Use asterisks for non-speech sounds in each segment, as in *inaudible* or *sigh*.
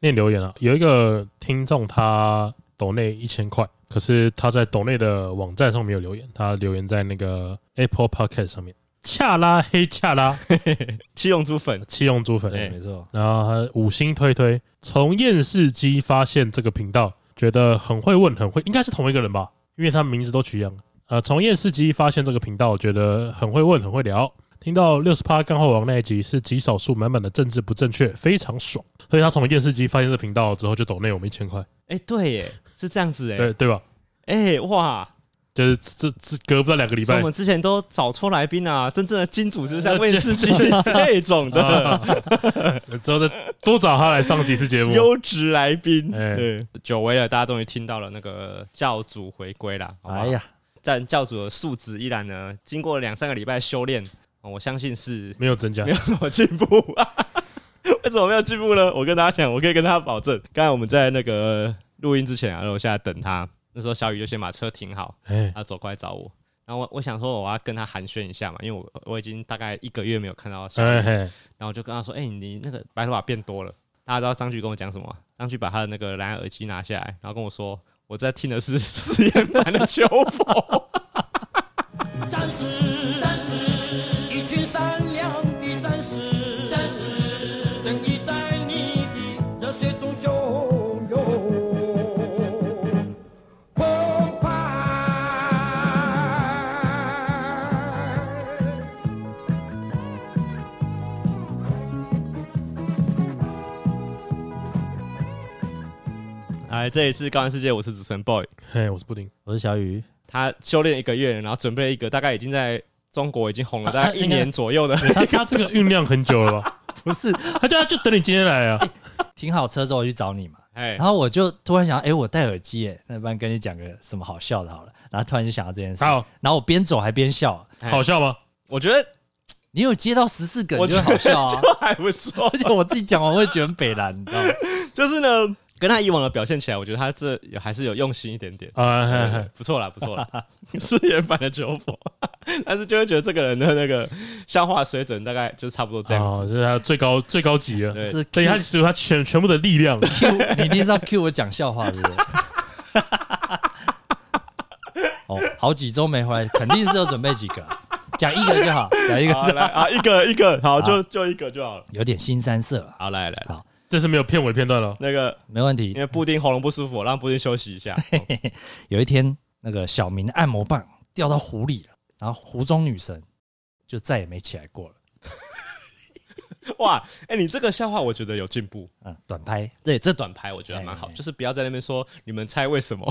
念留言啊，有一个听众他抖内一千块，可是他在抖内的网站上没有留言，他留言在那个 Apple Podcast 上面。恰拉黑恰拉，*laughs* 七龙珠粉，七龙珠粉，对，没错。然后他五星推推，从验视机发现这个频道，觉得很会问，很会，应该是同一个人吧，因为他名字都取一样。呃，从验视机发现这个频道，觉得很会问，很会聊。听到六十趴干话王那一集是极少数满满的政治不正确，非常爽。所以他从电视机发现这频道之后，就抖内我们一千块。哎，对耶，是这样子哎，对对吧？哎，哇！就是这这隔不到两个礼拜，我们之前都找出来宾啊，真正的金主就是像厌世姬这种的，*laughs* 之后再多找他来上几次节目，优质来宾。哎，对，久违了，大家终于听到了那个教主回归了。哎呀，但教主的素质依然呢，经过两三个礼拜修炼，我相信是没有增加，没有什么进步。*laughs* 为什么没有进步呢？我跟大家讲，我可以跟大家保证，刚才我们在那个录音之前啊，楼下等他。那时候小雨就先把车停好，他走过来找我，然后我我想说我要跟他寒暄一下嘛，因为我我已经大概一个月没有看到小雨，然后我就跟他说：“哎，你那个白头发变多了。”大家知道张局跟我讲什么？张局把他的那个蓝牙耳机拿下来，然后跟我说：“我在听的是誓言版的秋佛。*laughs* ”来，这一次高玩世界，我是主持人 boy，嘿，我是布丁，我是小雨。他修炼一个月，然后准备了一个大概已经在中国已经红了大概一年左右的。*laughs* 他他这个酝酿很久了吧？*laughs* 不是，他就他就等你今天来啊。*laughs* 停好车之后我去找你嘛。哎，然后我就突然想到，哎，我戴耳机，哎，那不然跟你讲个什么好笑的好了。然后突然就想到这件事，然后我边走还边笑，好笑吗？我觉得你有接到十四个，我觉得好笑啊，还不错。而且我自己讲完我会觉得很北烂，你知道吗？就是呢。跟他以往的表现起来，我觉得他这还是有用心一点点。啊，不错啦，不错啦，四言版的求佛，但是就会觉得这个人的那个笑话水准大概就差不多这样子，就是他最高最高级了，对，所以他使用他全全部的力量，Q，你一定是要 Q 我讲笑话，是不是？哦，好几周没回来，肯定是要准备几个，讲一个就好，讲一个。来啊，一个一个好，就就一个就好了，有点新三色，好来来。好。这是没有片尾片段了，那个没问题，因为布丁喉咙不舒服，让布丁休息一下。*laughs* 有一天，那个小明的按摩棒掉到湖里了，然后湖中女神就再也没起来过了。*laughs* 哇，哎，你这个笑话我觉得有进步，*laughs* 嗯，短拍，对，这短拍我觉得蛮好，就是不要在那边说你们猜为什么，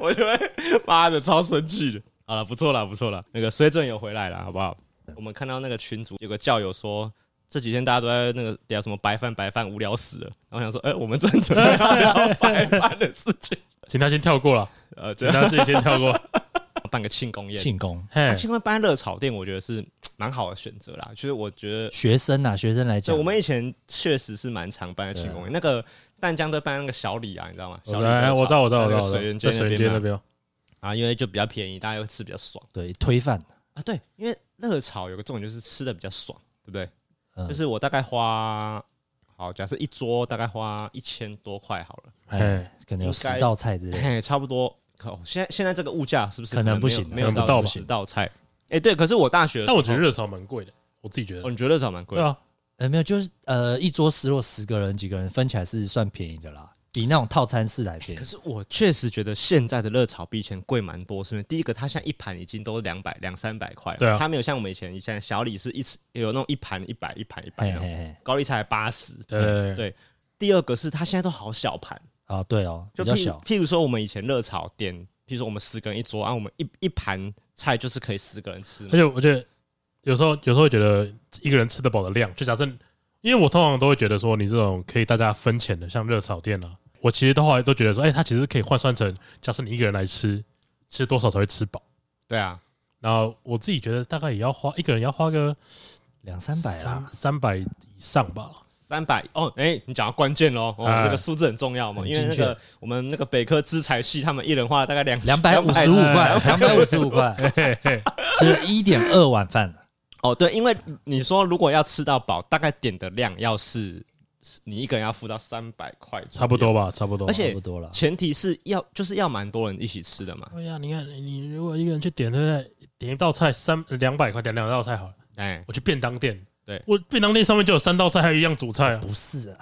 我觉得妈的超生气的。好了，不错了，不错了，那个水准有回来了，好不好？我们看到那个群主有个教友说。这几天大家都在那个聊什么白饭白饭，无聊死了。然后我想说，哎，我们正准备要聊白饭的事情，请他先跳过了。呃，请他自己先跳过，*laughs* 办个庆功宴。庆功，庆功办热炒店，我觉得是蛮好的选择啦。其实我觉得学生啊，学生来讲，我们以前确实是蛮常办的庆功宴。那个淡江都办那个小李啊，你知道吗？小李，我知道，我知道，我知道，水源街那边啊，因为就比较便宜，大家会吃比较爽。对，推饭啊，对，因为热炒有个重点就是吃的比较爽，对不对？就是我大概花，好，假设一桌大概花一千多块好了，哎，可能有十道菜之类，差不多。可现在现在这个物价是不是可能不行？没有到十道菜。哎，对，可是我大学，但我觉得热炒蛮贵的，我自己觉得哦。你觉得热炒蛮贵？对啊，呃，没有，就是呃，一桌十，若十个人几个人分起来是算便宜的啦。比那种套餐式来便宜，可是我确实觉得现在的热炒比以前贵蛮多，是因为第一个，它现在一盘已经都两百两三百块，对啊，它没有像我们以前以前小李是一次有那种一盘一百一盘一百那种，高丽菜八十，对对。第二个是它现在都好小盘啊，对哦，就比较小。譬如说我们以前热炒店，譬如说我们十个人一桌，然后我们一一盘菜就是可以十个人吃。而且我觉得有时候有时候会觉得一个人吃得饱的量，就假设，因为我通常都会觉得说你这种可以大家分钱的，像热炒店啊。我其实到后来都觉得说，哎、欸，它其实可以换算成，假设你一个人来吃，吃多少才会吃饱？对啊。然后我自己觉得大概也要花一个人要花个两三百啊，三百以上吧。三百哦，哎、欸，你讲到关键喽，这个数字很重要嘛，因为那个我们那个北科资财系，他们一人花了大概两两百五十五块，两百五十五块，*laughs* 吃了一点二碗饭。哦，对，因为你说如果要吃到饱，大概点的量要是你一个人要付到三百块，差不多吧，差不多。而且前提是要就是要蛮多人一起吃的嘛。对呀，你看你如果一个人去点，对不对？点一道菜三两百块，点两道菜好了。哎，我去便当店。对，我便当店上面就有三道菜，还有一样主菜啊。不是啊，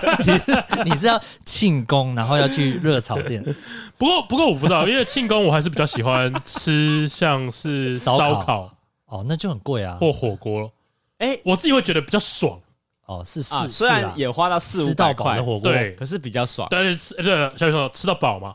*laughs* 你是要庆功，然后要去热炒店。*laughs* 不过不过我不知道，因为庆功我还是比较喜欢吃像是烧烤，烤 *laughs* 哦，那就很贵啊，或火锅。哎、欸，我自己会觉得比较爽。哦，是是，啊、虽然也花到四五百块的火锅，对，可是比较爽。但是吃对，像你说吃到饱嘛。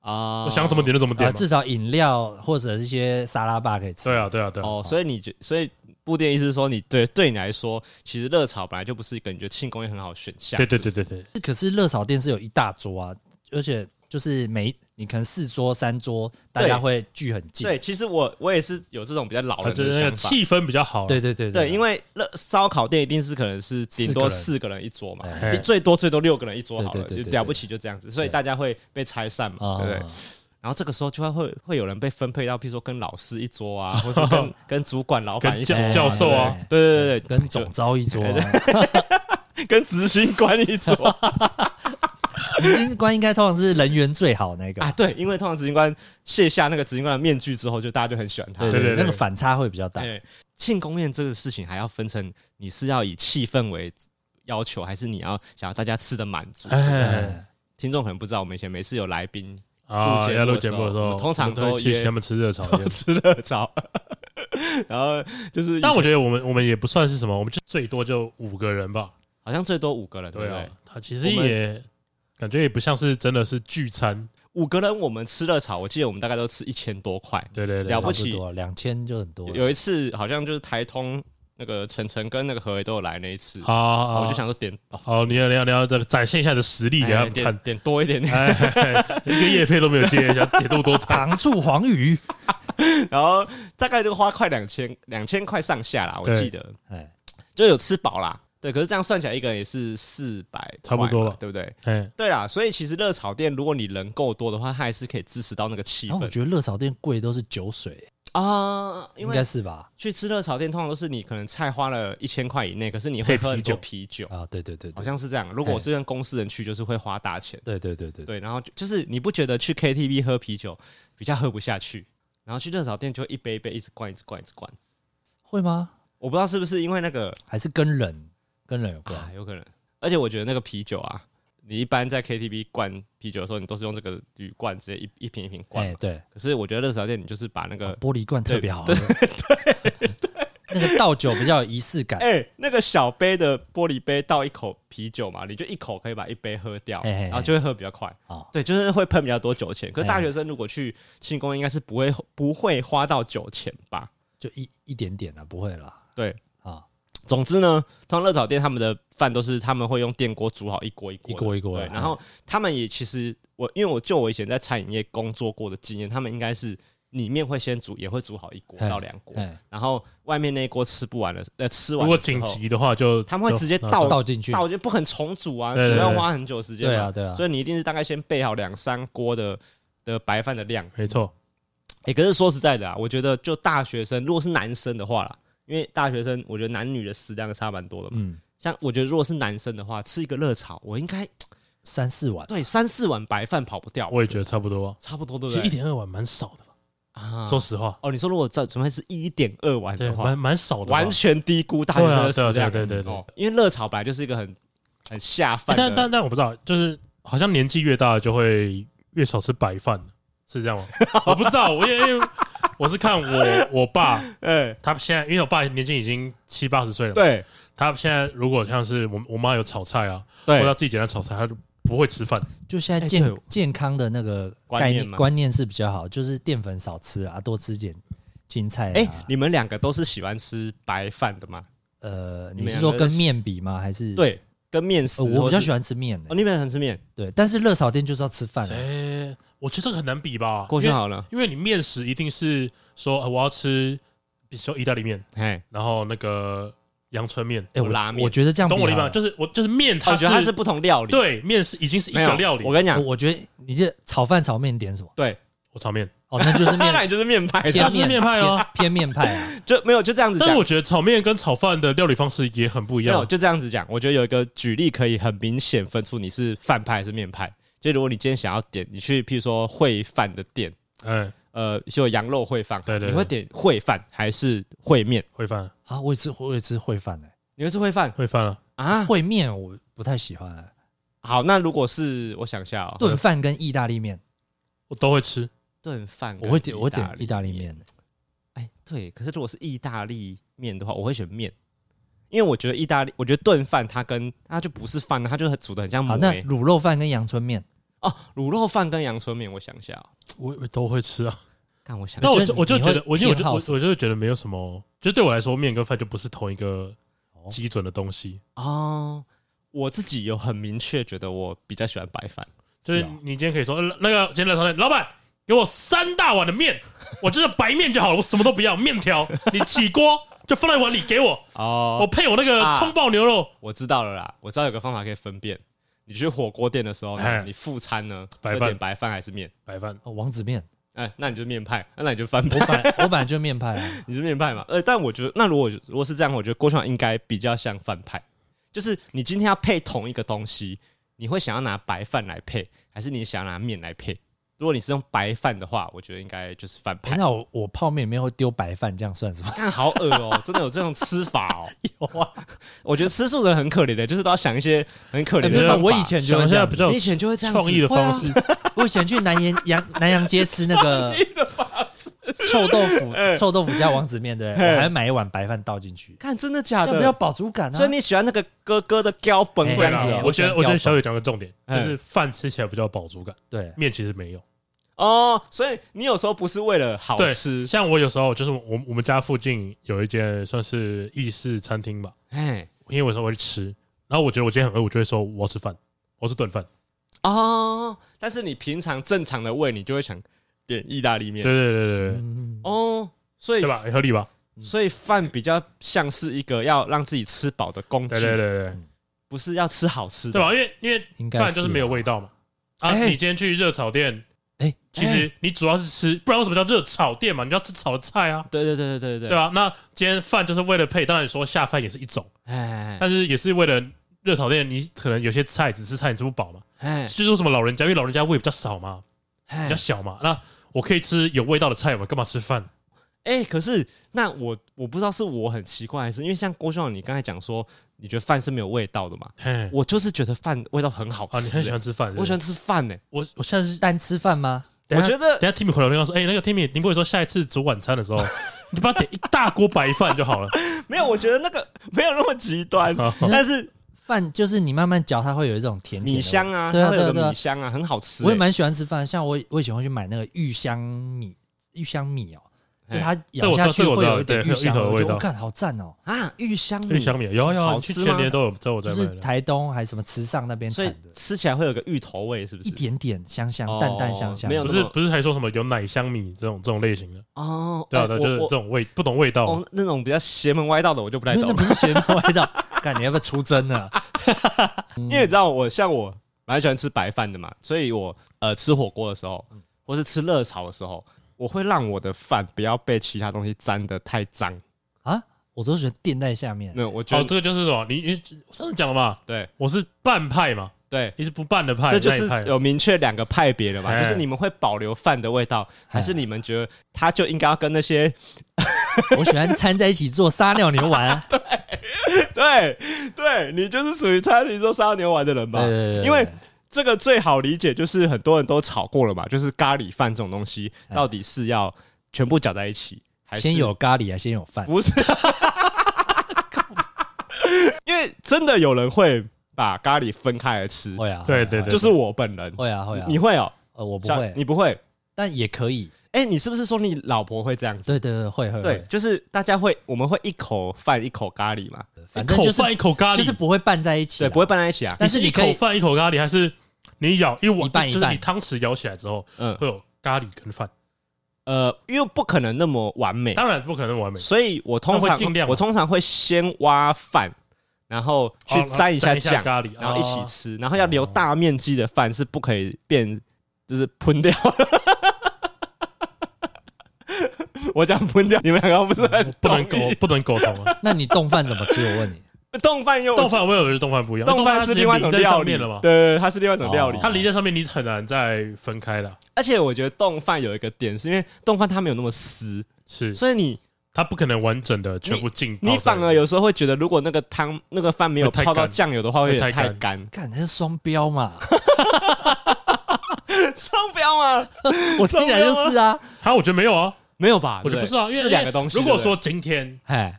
啊，我想怎么点就怎么点、啊，至少饮料或者是一些沙拉吧可以吃。对啊，对啊，对啊。哦，所以你觉，所以布店意思是说，你对对你来说，其实热炒本来就不是一个你觉得庆功宴很好的选项。对对对对对。可是热炒店是有一大桌啊，而且。就是每你可能四桌三桌，大家会聚很近。对，其实我我也是有这种比较老的，就是那个气氛比较好。对对对对，因为热烧烤店一定是可能是顶多四个人一桌嘛，最多最多六个人一桌好了，就了不起就这样子，所以大家会被拆散嘛，对不对？然后这个时候就会会会有人被分配到，譬如说跟老师一桌啊，或者跟 *laughs* 跟主管老板一桌，教授啊，对对对，跟总招一桌，*laughs* 跟执行官一桌。*laughs* 执行官应该通常是人缘最好那个啊，对，因为通常执行官卸下那个执行官的面具之后，就大家就很喜欢他，对对对，那个反差会比较大。庆功宴这个事情还要分成，你是要以气氛为要求，还是你要想要大家吃的满足？听众可能不知道，我们以前每次有来宾啊要录节目的时候，通常都去他们吃热炒，*laughs* 吃热炒，*laughs* 然后就是，但我觉得我们我们也不算是什么，我们就最多就五个人吧，好像最多五个人，对不对？他其实也。感觉也不像是真的是聚餐，五个人我们吃热炒，我记得我们大概都吃一千多块，对对对，了不起，两千就很多。有一次好像就是台通那个晨晨跟那个何伟都有来那一次啊，我就想说点哦，你要你要你要这个展现一下你的实力给他们看，点多一点。点，一个叶配都没有接一下，点这么多。*laughs* 糖醋黄鱼，然后大概就花快两千两千块上下啦，我记得，哎，就有吃饱啦。对，可是这样算起来，一个人也是四百，差不多了，对不对？嗯，对啦，所以其实热炒店，如果你人够多的话，它还是可以支持到那个气氛。我觉得热炒店贵都是酒水啊，应该是吧？去吃热炒店，通常都是你可能菜花了一千块以内，可是你会喝很多啤酒啊，对对对，好像是这样。如果我是跟公司人去，就是会花大钱。对对对对对，然后就是你不觉得去 KTV 喝啤酒比较喝不下去，然后去热炒店就一杯一杯一直灌，一直灌，一直灌，会吗？我不知道是不是因为那个，还是跟人。跟人有关、啊，有可能。而且我觉得那个啤酒啊，你一般在 KTV 灌啤酒的时候，你都是用这个铝罐直接一一瓶一瓶灌。对。可是我觉得热炒店，你就是把那个玻璃罐特别好。对对对。那个倒酒比较有仪式感。*laughs* 哎，那个小杯的玻璃杯倒一口啤酒嘛，你就一口可以把一杯喝掉，然后就会喝比较快。对，就是会喷比较多酒钱。可是大学生如果去庆功，应该是不会不会花到酒钱吧？就一一点点啊，不会啦。对。总之呢，通常热炒店他们的饭都是他们会用电锅煮好一锅一锅一锅一锅，对。然后他们也其实我因为我就我以前在餐饮业工作过的经验，他们应该是里面会先煮，也会煮好一锅到两锅，然后外面那一锅吃不完了，呃，吃完如果紧急的话就他们会直接倒倒进去，倒就不肯重煮啊，煮要花很久时间。对啊对啊，所以你一定是大概先备好两三锅的的白饭的量。没错。哎，可是说实在的啊，我觉得就大学生，如果是男生的话啦。因为大学生，我觉得男女的食量差蛮多的嘛。嗯，像我觉得如果是男生的话，吃一个热炒，我应该三四碗。对，三四碗白饭跑不掉。我也觉得差不多，差不多对。其实一点二碗蛮少的啊，说实话。哦，你说如果这准备是一点二碗的话，蛮蛮少的，完全低估大学生的食量。对对对对，因为热炒本来就是一个很很下饭。但但但我不知道，就是好像年纪越大就会越少吃白饭，是这样吗？*laughs* 我不知道，我因为。我是看我我爸，*laughs* 哎，他现在因为我爸年纪已经七八十岁了，对，他现在如果像是我我妈有炒菜啊，对，或者自己简单炒菜，他就不会吃饭。就现在健健康的那个概念观念是比较好，就是淀粉少吃啊，多吃点青菜。哎，你们两个都是喜欢吃白饭的吗？呃，你是说跟面比吗？还是对，跟面食？我比较喜欢吃面。哦，你比较喜欢吃面？对，但是热炒店就是要吃饭。哎，我觉得这个很难比吧？过去好了，因为你面食一定是。说我要吃，比如说意大利面，哎，然后那个阳春面，哎，我拉面，我觉得这样懂我意思吗？就是我就是面，我觉得它是不同料理，对，面是已经是一个料理。我跟你讲，我觉得你这炒饭炒面点什么？对，我炒面，哦，那就是面，*laughs* 那就是面派，偏面派哦，偏面派啊，*laughs* 就没有就这样子讲。但是我觉得炒面跟炒饭的料理方式也很不一样。没有就这样子讲，我觉得有一个举例可以很明显分出你是饭派还是面派。就如果你今天想要点，你去譬如说烩饭的店，嗯，呃，就羊肉烩饭，对对，你会点烩饭还是烩面？烩饭啊，我也吃，我也吃烩饭的。你会吃烩饭？烩饭啊？啊，烩面我不太喜欢。好，那如果是我想一下，炖饭跟意大利面，我都会吃。炖饭我会点，我会点意大利面。哎，对，可是如果是意大利面的话，我会选面，因为我觉得意大利，我觉得炖饭它跟它就不是饭，它就煮的很像。好，那卤肉饭跟阳春面哦，卤肉饭跟阳春面，我想一下，我都会吃啊。但我想，那我就我就觉得，我就我就我我就觉得没有什么，就对我来说，面跟饭就不是同一个基准的东西。哦。我自己有很明确觉得我比较喜欢白饭，就是你今天可以说那个今天来炒面，老板给我三大碗的面，我就是白面就好了，我什么都不要，面条 *laughs* 你起锅就放在碗里给我哦，我配我那个葱爆牛肉，我知道了啦，我知道有个方法可以分辨，你去火锅店的时候，你副餐呢，白饭白饭还是面？白饭哦，王子面，哎，那你就面派，那你就翻派，我本 *laughs* 我本来就面派啊，你是面派嘛？呃，但我觉得那如果如果是这样，我觉得郭襄应该比较像饭派。就是你今天要配同一个东西，你会想要拿白饭来配，还是你想要拿面来配？如果你是用白饭的话，我觉得应该就是饭派。那我我泡面里面会丢白饭，这样算什么？看好恶哦、喔，*laughs* 真的有这种吃法哦、喔。*laughs* 有啊，我觉得吃素的人很可怜的，就是都要想一些很可怜的、欸。我以前就会这样，比较以前就会这样创意的方式。*laughs* 我以前去南阳阳南阳街吃那个。臭豆腐，臭豆腐加王子面，对，我还买一碗白饭倒进去。看，真的假的？这样比较饱足感啊。所以你喜欢那个哥哥的胶本这样子？我觉得，我觉得小雨讲个重点，就是饭吃起来比较饱足感。对，面其实没有。哦，所以你有时候不是为了好吃，像我有时候就是我我们家附近有一间算是意式餐厅吧。哎，因为我有时候会去吃，然后我觉得我今天很饿，我就会说我要吃饭，我是炖饭。哦，但是你平常正常的胃，你就会想。点意大利面，对对对对对，哦，所以对吧？合理吧？所以饭比较像是一个要让自己吃饱的工具，对对对对，不是要吃好吃的，对吧？因为因为饭就是没有味道嘛。啊，你今天去热炒店，哎，其实你主要是吃，不然为什么叫热炒店嘛？你要吃炒的菜啊，对对对对对对，对吧？那今天饭就是为了配，当然说下饭也是一种，哎，但是也是为了热炒店，你可能有些菜只吃菜你吃不饱嘛，哎，就是说什么老人家，因为老人家胃比较少嘛，比较小嘛，那。我可以吃有味道的菜吗？干嘛吃饭？哎、欸，可是那我我不知道是我很奇怪，还是因为像郭襄，你刚才讲说你觉得饭是没有味道的嘛？嘿我就是觉得饭味道很好吃、欸。啊，你很喜欢吃饭？我喜欢吃饭呢、欸。我我现在是单吃饭吗？我觉得等下 Timmy 回来我跟他说，哎、欸，那个 Timmy，你不会说下一次煮晚餐的时候，*laughs* 你就把它点一大锅白饭就好了？没有，我觉得那个 *laughs* 没有那么极端，但是。饭就是你慢慢嚼，它会有一种甜甜米香啊，对啊，对对米香啊，很好吃。我也蛮喜欢吃饭，像我我以前会去买那个芋香米，芋香米哦，就它咬下去会有一点芋香的味道，我看好赞哦啊！芋香米，芋香米有有，去全年都有，在我在就是台东还是什么池上那边产的，吃起来会有个芋头味，是不是？一点点香香，淡淡香香。没有，不是不是还说什么有奶香米这种这种类型的哦？对啊，对，就是这种味不懂味道，那种比较邪门歪道的我就不太 *laughs* 懂。那不是邪门歪道。看你要不要出征呢？*laughs* 因为你知道我像我蛮喜欢吃白饭的嘛，所以我呃吃火锅的时候，或是吃热炒的时候，我会让我的饭不要被其他东西沾得太脏啊。我都觉得垫在下面。没有，我觉得哦，这个就是什么？你你上次讲了嘛？对，我是半派嘛。对，你是不拌的派，这就是有明确两个派别的嘛？就是你们会保留饭的味道，还是你们觉得它就应该要跟那些？*laughs* 我喜欢掺在一起做撒尿牛丸。*laughs* 对对对，你就是属于掺在一起做撒尿牛丸的人吧？因为这个最好理解，就是很多人都炒过了嘛。就是咖喱饭这种东西，到底是要全部搅在一起，还是先有咖喱啊，先有饭？不是，*laughs* 因为真的有人会。把咖喱分开来吃，会啊，对对对，就是我本人会啊会啊，你会哦？呃，我不会，你不会，但也可以。哎，你是不是说你老婆会这样子？对对对，会会。对，就是大家会，我们会一口饭一口咖喱嘛，反正就是一口咖喱，就是不会拌在一起，对，不会拌在一起啊。但是你一口饭一口咖喱，还是你舀一碗，就是你汤匙舀起来之后，嗯，会有咖喱跟饭。呃，因为不可能那么完美，当然不可能那么完美，所以我通常尽量，我通常会先挖饭。然后去沾一下酱，咖喱，然后一起吃。然后要留大面积的饭，是不可以变，就是喷掉。*laughs* 我讲喷掉，你们两个不是很不能沟不能沟通啊？*laughs* 那你冻饭怎么吃？我问你，丼饭又冻饭，我以为是冻饭不一样，冻饭是另外一种料理了嘛？对，它是另外一种料理，它离在上面，你很难再分开了。而且我觉得冻饭有一个点，是因为冻饭它没有那么湿，是，所以你。它不可能完整的全部浸，你反而有时候会觉得，如果那个汤那个饭没有泡到酱油的话，会太干。看，这是双标嘛？*laughs* 双标嘛？*laughs* 我听起来就是啊。好，我觉得没有啊，没有吧？我觉得不是啊，因为是两个东西。如果说今天，哎，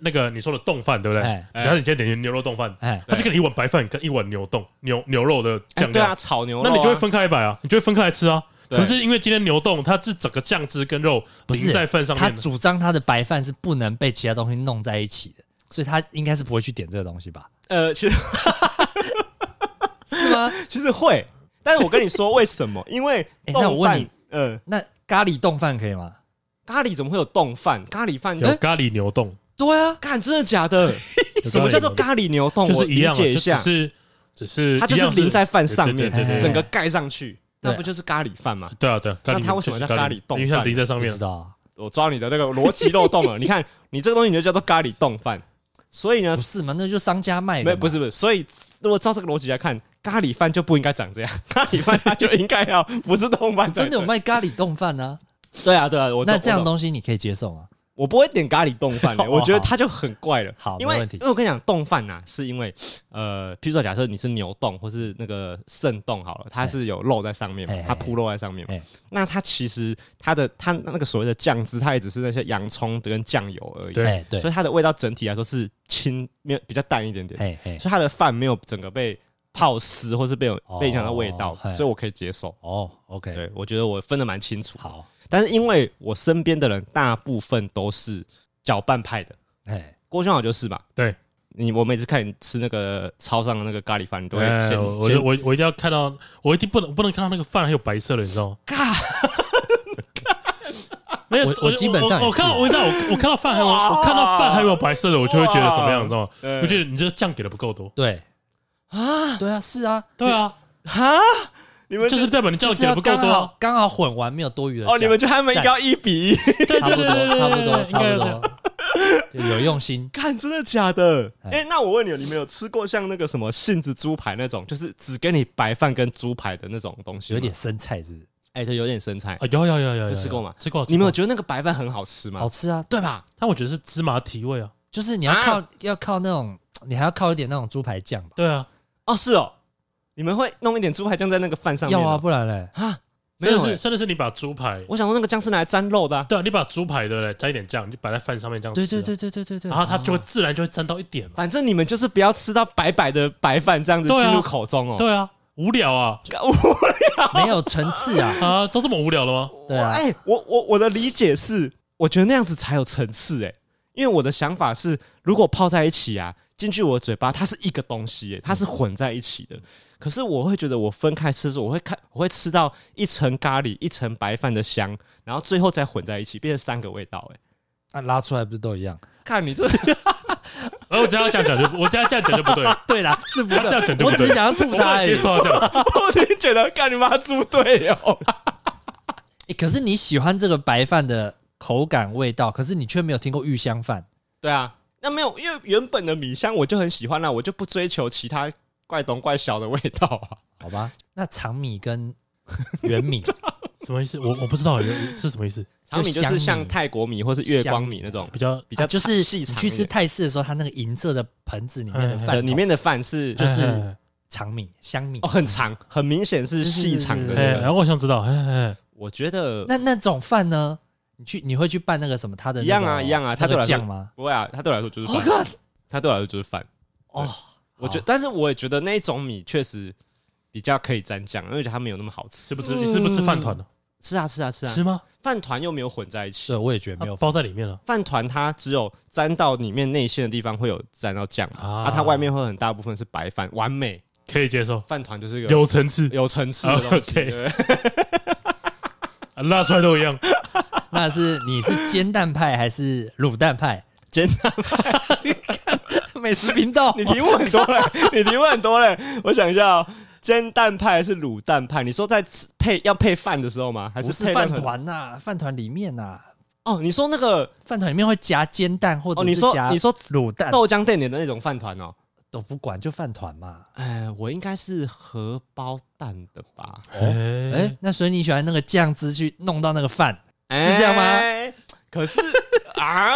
那个你说的冻饭，对不对？假如你今天点牛肉冻饭，哎，他就给你一碗白饭跟一碗牛冻牛牛肉的酱料，对啊，炒牛肉，那你就会分开来摆啊，你就会分开来吃啊。可是因为今天牛冻它是整个酱汁跟肉淋在饭上面，他主张他的白饭是不能被其他东西弄在一起的，所以他应该是不会去点这个东西吧？呃，其实是吗？*laughs* 其实会，但是我跟你说为什么？*laughs* 因为那我问你，呃，那咖喱冻饭可以吗？咖喱怎么会有冻饭？咖喱饭有咖喱牛丼？对啊，看真的假的？*laughs* 什么叫做咖喱牛冻？就是一样，我理解一下，只是只是它就是淋在饭上面，整个盖上去。那不就是咖喱饭吗？对啊，对。那它为什么叫咖喱冻？因为它淋在上面。知道。我抓你的那个逻辑漏洞了。*laughs* 你看，你这个东西你就叫做咖喱冻饭。所以呢？不是嘛？那就商家卖的。不是不是。所以如果照这个逻辑来看，咖喱饭就不应该长这样。*laughs* 咖喱饭它就应该要不是冻饭。真的有卖咖喱冻饭呢？对啊，对啊。那这样东西你可以接受吗？我不会点咖喱冻饭的，*laughs* 我觉得它就很怪了。好，因为因为我跟你讲，冻饭呐，是因为呃，譬如说假设你是牛冻或是那个肾冻好了，它是有肉在上面嘛，它铺肉在上面嘛，那它其实它的它那个所谓的酱汁，它也只是那些洋葱跟酱油而已。对对，所以它的味道整体来说是清，没有比较淡一点点。所以它的饭没有整个被泡湿，或是被有被影响到味道，所以我可以接受。哦，OK，对我觉得我分得蛮清楚。好。但是因为我身边的人大部分都是搅拌派的，哎，郭兄好就是吧？对，你我每次看你吃那个超商的那个咖喱饭，你都会先我我我我一定要看到，我一定不能不能看到那个饭还有白色的，你知道吗？*laughs* 没有，我基本上我看到我看到我看到饭还有我看到饭还有白色的，我就会觉得怎么样，你知道吗？我觉得你这个酱给的不够多。对。啊，对啊，是啊，对啊，哈。你们就是代表你酱给的不够多，刚好混完没有多余的哦。你们就他们应该要一比一，差不多，差不多，差不多，有用心。*laughs* 看，真的假的？哎，那我问你，你们有吃过像那个什么杏子猪排那种，就是只给你白饭跟猪排的那种东西？有点生菜是不是？哎，对，有点生菜。有有有有有吃过吗？吃过。你们有觉得那个白饭很好吃吗？好吃啊，对吧？但我觉得是芝麻提味啊，就是你要靠要靠那种，你还要靠一点那种猪排酱吧？对啊。哦，是哦。你们会弄一点猪排酱在那个饭上面？要啊，不然嘞啊，没有是，真的是你把猪排，我想说那个酱是拿来沾肉的。对啊，你把猪排的嘞沾一点酱，就摆在饭上面这样。对对对对对对对。然后它就会自然就会沾到一点。反正你们就是不要吃到白白的白饭这样子进入口中哦。对啊，无聊啊，*laughs* 无聊，没有层次啊 *laughs* 啊，都这么无聊了吗？对啊。哎，我我我的理解是，我觉得那样子才有层次哎，因为我的想法是，如果泡在一起啊，进去我的嘴巴，它是一个东西，它是混在一起的。可是我会觉得，我分开吃的时候，我会看，我会吃到一层咖喱，一层白饭的香，然后最后再混在一起，变成三个味道。哎，那拉出来不是都一样？看你这，*laughs* 而我这样讲讲就，我这样这样讲就不对。*laughs* 对啦，是不对，这样讲就不对。我只是想要吐他，接受这样。*laughs* 我听觉得，看你妈猪队友。哎，可是你喜欢这个白饭的口感味道，可是你却没有听过玉香饭。对啊，那没有，因为原本的米香我就很喜欢了，我就不追求其他。怪东怪小的味道啊，好吧？那长米跟圆米 *laughs* 什么意思？我我不知道，是什么意思？长米就是像泰国米或是月光米那种比较比较，就是细长。去吃泰式的时候，它那个银色的盆子里面的饭，里面的饭是就是长米香米哦，很长，很明显是细长的。然后我想知道，我觉得那那种饭呢？你去你会去拌那个什么？它的一样啊一样啊，它对我来说吗？不会啊，它对我来说就是饭。它对我来说就是饭哦。我觉得，但是我也觉得那种米确实比较可以沾酱，因为它没有那么好吃。是不吃？你是不吃饭团呢？吃啊吃啊吃啊！吃吗？饭团又没有混在一起。对，我也觉得没有包在里面了。饭团它只有沾到里面内馅的地方会有沾到酱啊，它外面会很大部分是白饭，完美可以接受。饭团就是个有层次、有层次的东西，拉 *laughs* 出来都一样。*laughs* 那是你是煎蛋派还是卤蛋派？煎蛋派。*laughs* 美食频道，你题目很多嘞，*laughs* 你题目很多嘞。我想一下哦，煎蛋派还是卤蛋派？你说在吃配要配饭的时候吗？还是饭团呐？饭团里面呐？哦，你说那个饭团里面会夹煎蛋，或者你说你说卤蛋、豆浆店里的那种饭团哦，都不管就饭团嘛。哎，我应该是荷包蛋的吧？哎、哦欸，那所以你喜欢那个酱汁去弄到那个饭，是这样吗？欸、可是 *laughs* 啊，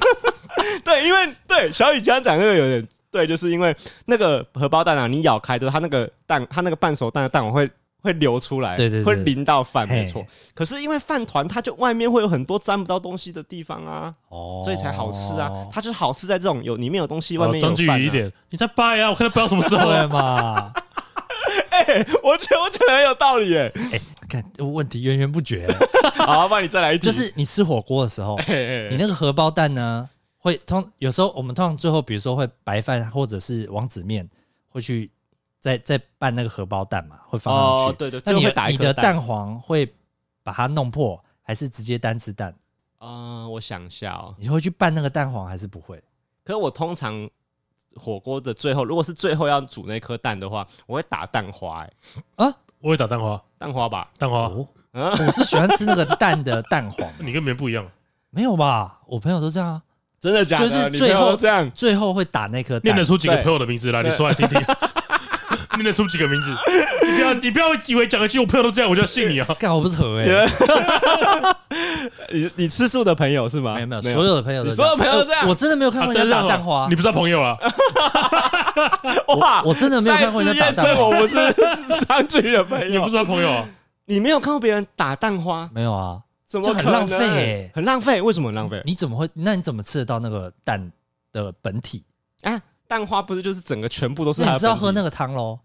*laughs* 对，因为对小雨刚刚讲那个有点对，就是因为那个荷包蛋啊，你咬开的它那个蛋，它那个半熟蛋的蛋黄会。会流出来，对对对，会淋到饭，没错。可是因为饭团，它就外面会有很多沾不到东西的地方啊，哦，所以才好吃啊。它就是好吃在这种有里面有东西，外面有饭、啊。张继宇一点，你在掰啊！我看他掰到什么时候了嘛？*laughs* 我觉得我觉得很有道理哎、欸。哎，看问题源源不绝。*laughs* 好，帮你再来一题。就是你吃火锅的时候，你那个荷包蛋呢，会通有时候我们通常最后，比如说会白饭或者是王子面会去。再再拌那个荷包蛋嘛，会放上去。哦、对对，那你会打一你的蛋黄会把它弄破，还是直接单吃蛋？啊、呃，我想一下哦，你会去拌那个蛋黄还是不会？可是我通常火锅的最后，如果是最后要煮那颗蛋的话，我会打蛋花、欸。哎，啊，我会打蛋花，蛋花吧，蛋花。哦、我是喜欢吃那个蛋的蛋黄。*laughs* 你跟别人不一样，没有吧？我朋友都这样啊，真的假的？就是最后这样，最后会打那颗蛋。念得出几个朋友的名字来？你说来听听。*laughs* 念得出几个名字？你不要，你不要以为讲一句我朋友都这样，我就要信你啊！干我不是河哎，*laughs* 你你吃素的朋友是吗？没有没有，所有的朋友都所有朋友都这样。*laughs* 我真的没有看过人家打蛋花，你不是他朋友啊？哇，我真的没有看过人家打蛋花。我不是张俊的朋友，你不是他朋友啊？你没有看过别人打蛋花？没有啊？怎么很浪费？很浪费？为什么很浪费？你怎么会？那你怎么吃得到那个蛋的本体啊？蛋花不是就是整个全部都是？你是要喝那个汤喽？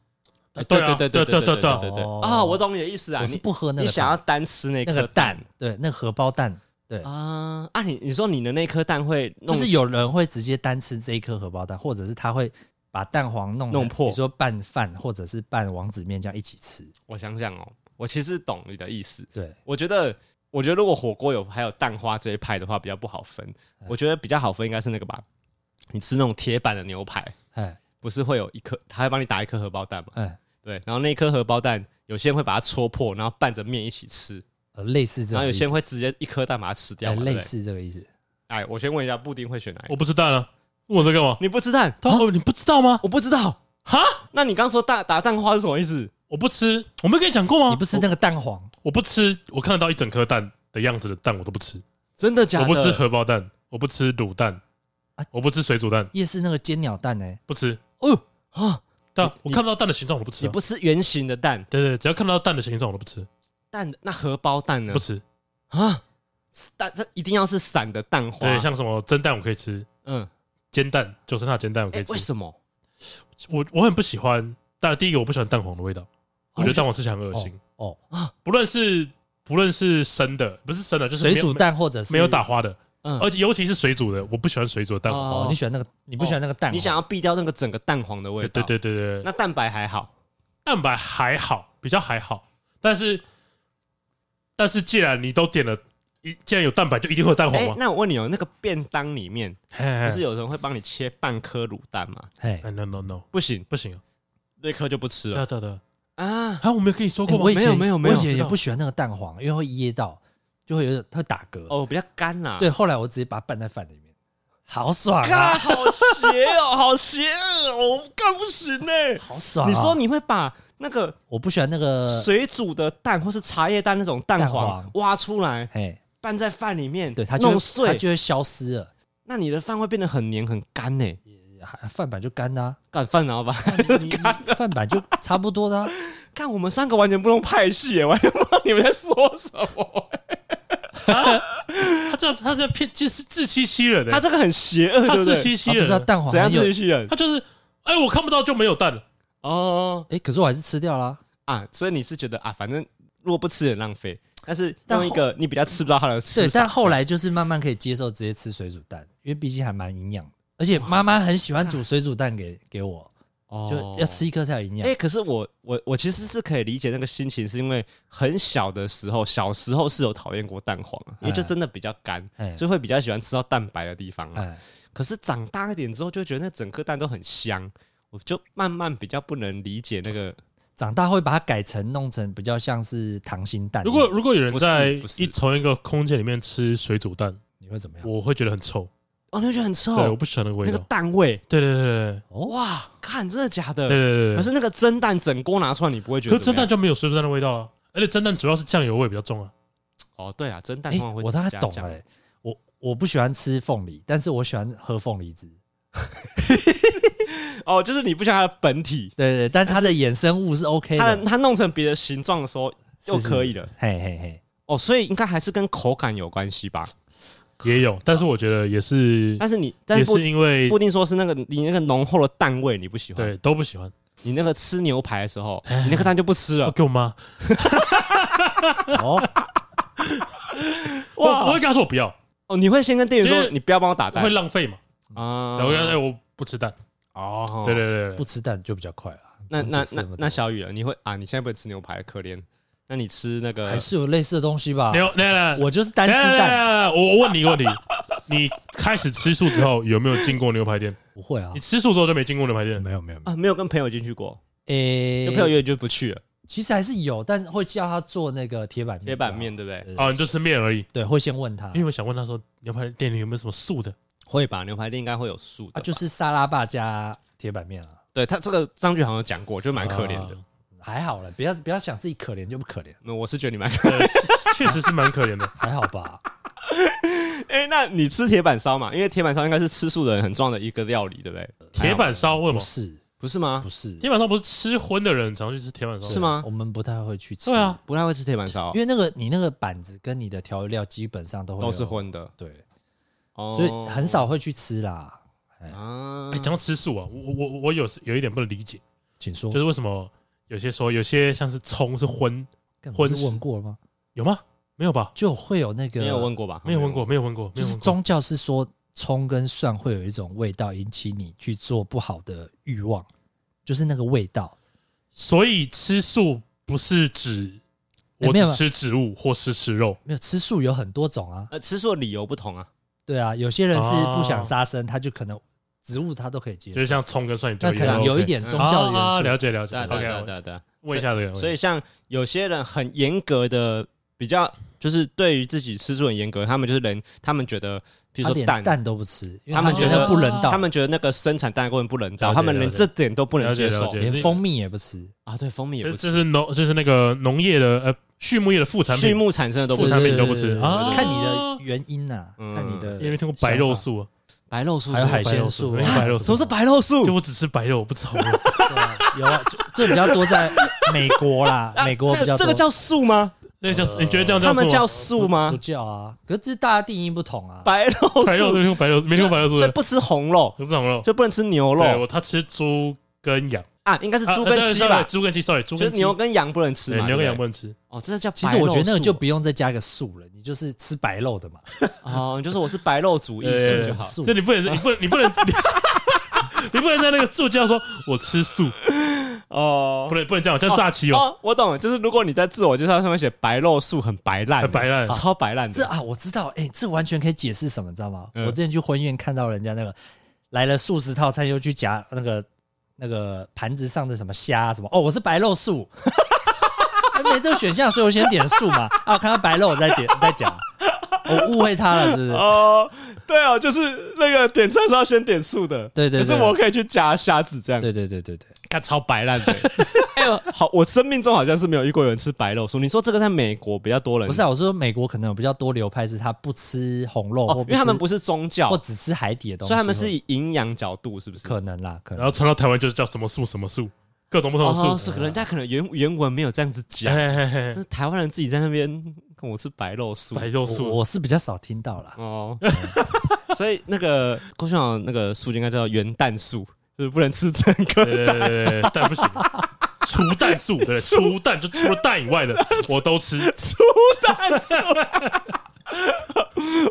对对对对对对对对对啊！我懂你的意思啊，我是不喝那个，你想要单吃那个蛋，对，那个荷包蛋，对啊啊！你你说你的那颗蛋会，就是有人会直接单吃这一颗荷包蛋，或者是他会把蛋黄弄弄破，比如说拌饭或者是拌王子面这样一起吃。我想想哦，我其实懂你的意思。对，我觉得我觉得如果火锅有还有蛋花这一派的话，比较不好分。我觉得比较好分应该是那个吧，你吃那种铁板的牛排，哎，不是会有一颗，他会帮你打一颗荷包蛋嘛？哎。对，然后那颗荷包蛋，有些人会把它戳破，然后拌着面一起吃，呃，类似这样。然后有些人会直接一颗蛋把它吃掉，类似这个意思。哎，我先问一下，布丁会选哪一个？我不吃蛋啊，问我在干嘛？你不吃蛋？他说你不知道吗？我不知道。哈？那你刚说打打蛋花是什么意思？我不吃，我没跟你讲过吗？你不吃那个蛋黄？我不吃，我看得到一整颗蛋的样子的蛋我都不吃。真的假的？我不吃荷包蛋，我不吃卤蛋，我不吃水煮蛋。夜市那个煎鸟蛋呢？不吃。哦啊。对啊，我看不到蛋的形状我都不吃。你不吃圆形的蛋？对对，只要看到蛋的形状我都不吃。蛋那荷包蛋呢？不吃啊？蛋这一定要是散的蛋黄。对，像什么蒸蛋我可以吃，嗯，煎蛋九层塔煎蛋我可以吃。为什么？我我很不喜欢。但第一个我不喜欢蛋黄的味道，我觉得蛋黄吃起来很恶心。哦啊，不论是不论是生的，不是生的，就是水煮蛋或者是没有打花的。嗯，而且尤其是水煮的，我不喜欢水煮的蛋黄。哦，你喜欢那个？你不喜欢那个蛋黄？你想要避掉那个整个蛋黄的味道？对对对对。那蛋白还好，蛋白还好，比较还好。但是，但是既然你都点了，一既然有蛋白，就一定会有蛋黄吗？那我问你哦，那个便当里面不是有人会帮你切半颗卤蛋吗？嘿，no no no，不行不行，那颗就不吃了。对对对啊！啊，我没有跟你说过吗？没有没有没有，我以前也不喜欢那个蛋黄，因为会噎到。就会有点，它会打嗝哦，比较干呐。对，后来我直接把它拌在饭里面，好爽啊！好邪哦，好邪哦，*laughs* 我干不行呢，好爽。你说你会把那个我不喜欢那个水煮的蛋或是茶叶蛋那种蛋黄挖出来，哎，拌在饭里面，对它弄碎，它就会消失了。那你的饭会变得很黏很干呢？饭板就干的，干饭然后把饭板 *laughs* 就差不多的。看我们三个完全不同派系，*laughs* 完全不知道你们在说什么。*laughs* 他这他这骗，就是自欺欺人的。他这个很邪恶，他自欺欺人。知道蛋黄怎样自欺欺人？他就是，哎，我看不到就没有蛋了。哦，哎，可是我还是吃掉了啊。所以你是觉得啊，反正如果不吃也浪费。但是用一个你比较吃不到它的吃。对，但后来就是慢慢可以接受直接吃水煮蛋，因为毕竟还蛮营养，而且妈妈很喜欢煮水煮蛋给给我。就要吃一颗才有营养。哎，可是我我我其实是可以理解那个心情，是因为很小的时候，小时候是有讨厌过蛋黄，因为就真的比较干，就会比较喜欢吃到蛋白的地方。可是长大一点之后，就觉得那整颗蛋都很香，我就慢慢比较不能理解那个长大会把它改成弄成比较像是溏心蛋。如果如果有人在一从一个空间里面吃水煮蛋，你会怎么样？我会觉得很臭。哦，那就很臭。对，我不喜欢那个味道，那个蛋味。对对对对。哇，看真的假的？对对对。可是那个蒸蛋整锅拿出来，你不会觉得？可是蒸蛋就没有水煮蛋的味道啊，而且蒸蛋主要是酱油味比较重啊。哦，对啊，蒸蛋通常会。我大概懂了。我我不喜欢吃凤梨，但是我喜欢喝凤梨汁。*laughs* 哦，就是你不想它的本体，对对，但它的衍生物是 OK 的，它它弄成别的形状的时候又可以了，嘿嘿嘿。哦，所以应该还是跟口感有关系吧？也有，但是我觉得也是，但是你但是也是因为不一定说是那个你那个浓厚的蛋味你不喜欢，对，都不喜欢。你那个吃牛排的时候，你那个蛋就不吃了，给我妈。哦，*laughs* 我我会跟他说我不要。哦，你会先跟店员说你不要帮我打蛋，会浪费嘛？啊，我跟他说我不吃蛋。哦，对对对，不吃蛋就比较快了。那那那那小雨了，你会啊？你现在不会吃牛排，可怜。那你吃那个还是有类似的东西吧？牛，我就是单吃蛋。我我问你一个问题：你开始吃素之后有没有进过牛排店？不会啊，你吃素之后就没进过牛排店？没有没有啊，没有跟朋友进去过。诶，跟朋友约就不去了。其实还是有，但是会叫他做那个铁板铁板面，对不对？哦，你就吃面而已。对，会先问他，因为我想问他说，牛排店里有没有什么素的？会吧，牛排店应该会有素的。啊，就是沙拉霸加铁板面啊。对他这个张局好像讲过，就蛮可怜的。还好了，不要不要想自己可怜就不可怜。那我是觉得你蛮可怜，确实是蛮可怜的，*laughs* 还好吧？哎，那你吃铁板烧嘛？因为铁板烧应该是吃素的人很重要的一个料理，对不对？铁板烧为什么？不是不是吗？不是，铁板烧不是吃荤的人常去吃铁板烧是吗？我们不太会去吃，对啊，不太会吃铁板烧，因为那个你那个板子跟你的调味料基本上都会都是荤的，对，所以很少会去吃啦。啊，哎，讲到吃素啊，我我我有有一点不能理解，请说，就是为什么？有些说有些像是葱是荤，荤问过了吗？有吗？没有吧？就会有那个没有问过吧？没有问过，没有问过。就是宗教是说葱跟蒜会有一种味道，引起你去做不好的欲望，就是那个味道。所以吃素不是指我只吃植物或是吃肉，没有吃素有很多种啊。呃，吃素的理由不同啊。对啊，有些人是不想杀生，他就可能。植物它都可以接受，就是像葱跟蒜，那可能有一点宗教的元素。了解了解。对对对对，问一下这个。所以像有些人很严格的，比较就是对于自己吃素很严格，他们就是连，他们觉得，比如说蛋蛋都不吃，他们觉得不人道，他们觉得那个生产蛋的过程不人道，他们连这点都不能接受，连蜂蜜也不吃啊。对，蜂蜜也不吃。这是农，就是那个农业的呃畜牧业的副产品，畜牧产生的都不吃，产品都不吃啊。看你的原因呐，看你的。因为听过白肉素。白肉素还有海鲜素，白肉什么是白肉素？就我只吃白肉，我不吃红肉。有啊，这比较多在美国啦，*laughs* 美国比较。这个叫素吗？那个叫你觉得这样叫他们叫素吗？不叫啊，可是这大家定义不同啊。白肉白肉没听过白肉，没用白肉素，所以不吃红肉，不吃红肉，就不能吃牛肉。对他吃猪跟羊。啊，应该是猪跟鸡吧？猪跟鸡，sorry，猪跟牛跟羊不能吃嘛？牛跟羊不能吃。哦，这叫。其实我觉得那个就不用再加个素了，你就是吃白肉的嘛。*laughs* 哦，就是我是白肉主义，素好。这你不能，你不能，你不能，*laughs* 你不能在那个助教说我吃素哦，*laughs* 不能不能这样，叫诈欺哦。我懂了，就是如果你在自我介绍上面写白肉素很白烂，很白烂，超白烂。这啊，我知道，哎，这完全可以解释什么，你知道吗？我之前去婚宴看到人家那个来了素食套餐，又去夹那个。那个盘子上的什么虾什么哦，我是白肉素，*laughs* 没这个选项，所以我先点素嘛。啊，看到白肉我再点再讲，我误会他了，是不是？哦，对哦，就是那个点菜是要先点素的，对对。可是我可以去夹虾子这样，对对对对对，看超白烂的。*laughs* 哎呦，好，我生命中好像是没有遇过有人吃白肉素。你说这个在美国比较多人？不是啊，我是说美国可能有比较多流派是他不吃红肉，因为他们不是宗教，或只吃海底的东西，所以他们是以营养角度，是不是？可能啦，可能。然后传到台湾就是叫什么素什么素，各种不同的素。是，人家可能原原文没有这样子讲，但是台湾人自己在那边跟我吃白肉素，白肉素，我是比较少听到啦。哦，*laughs* 所以那个郭校长那个素应该叫元旦素，就是不能吃整个蛋，不行。*laughs* 除蛋素，对，*laughs* 除蛋就除了蛋以外的 *laughs* 我都吃。除蛋素，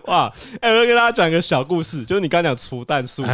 哇！哎，我要跟大家讲一个小故事，就是你刚刚讲除蛋素，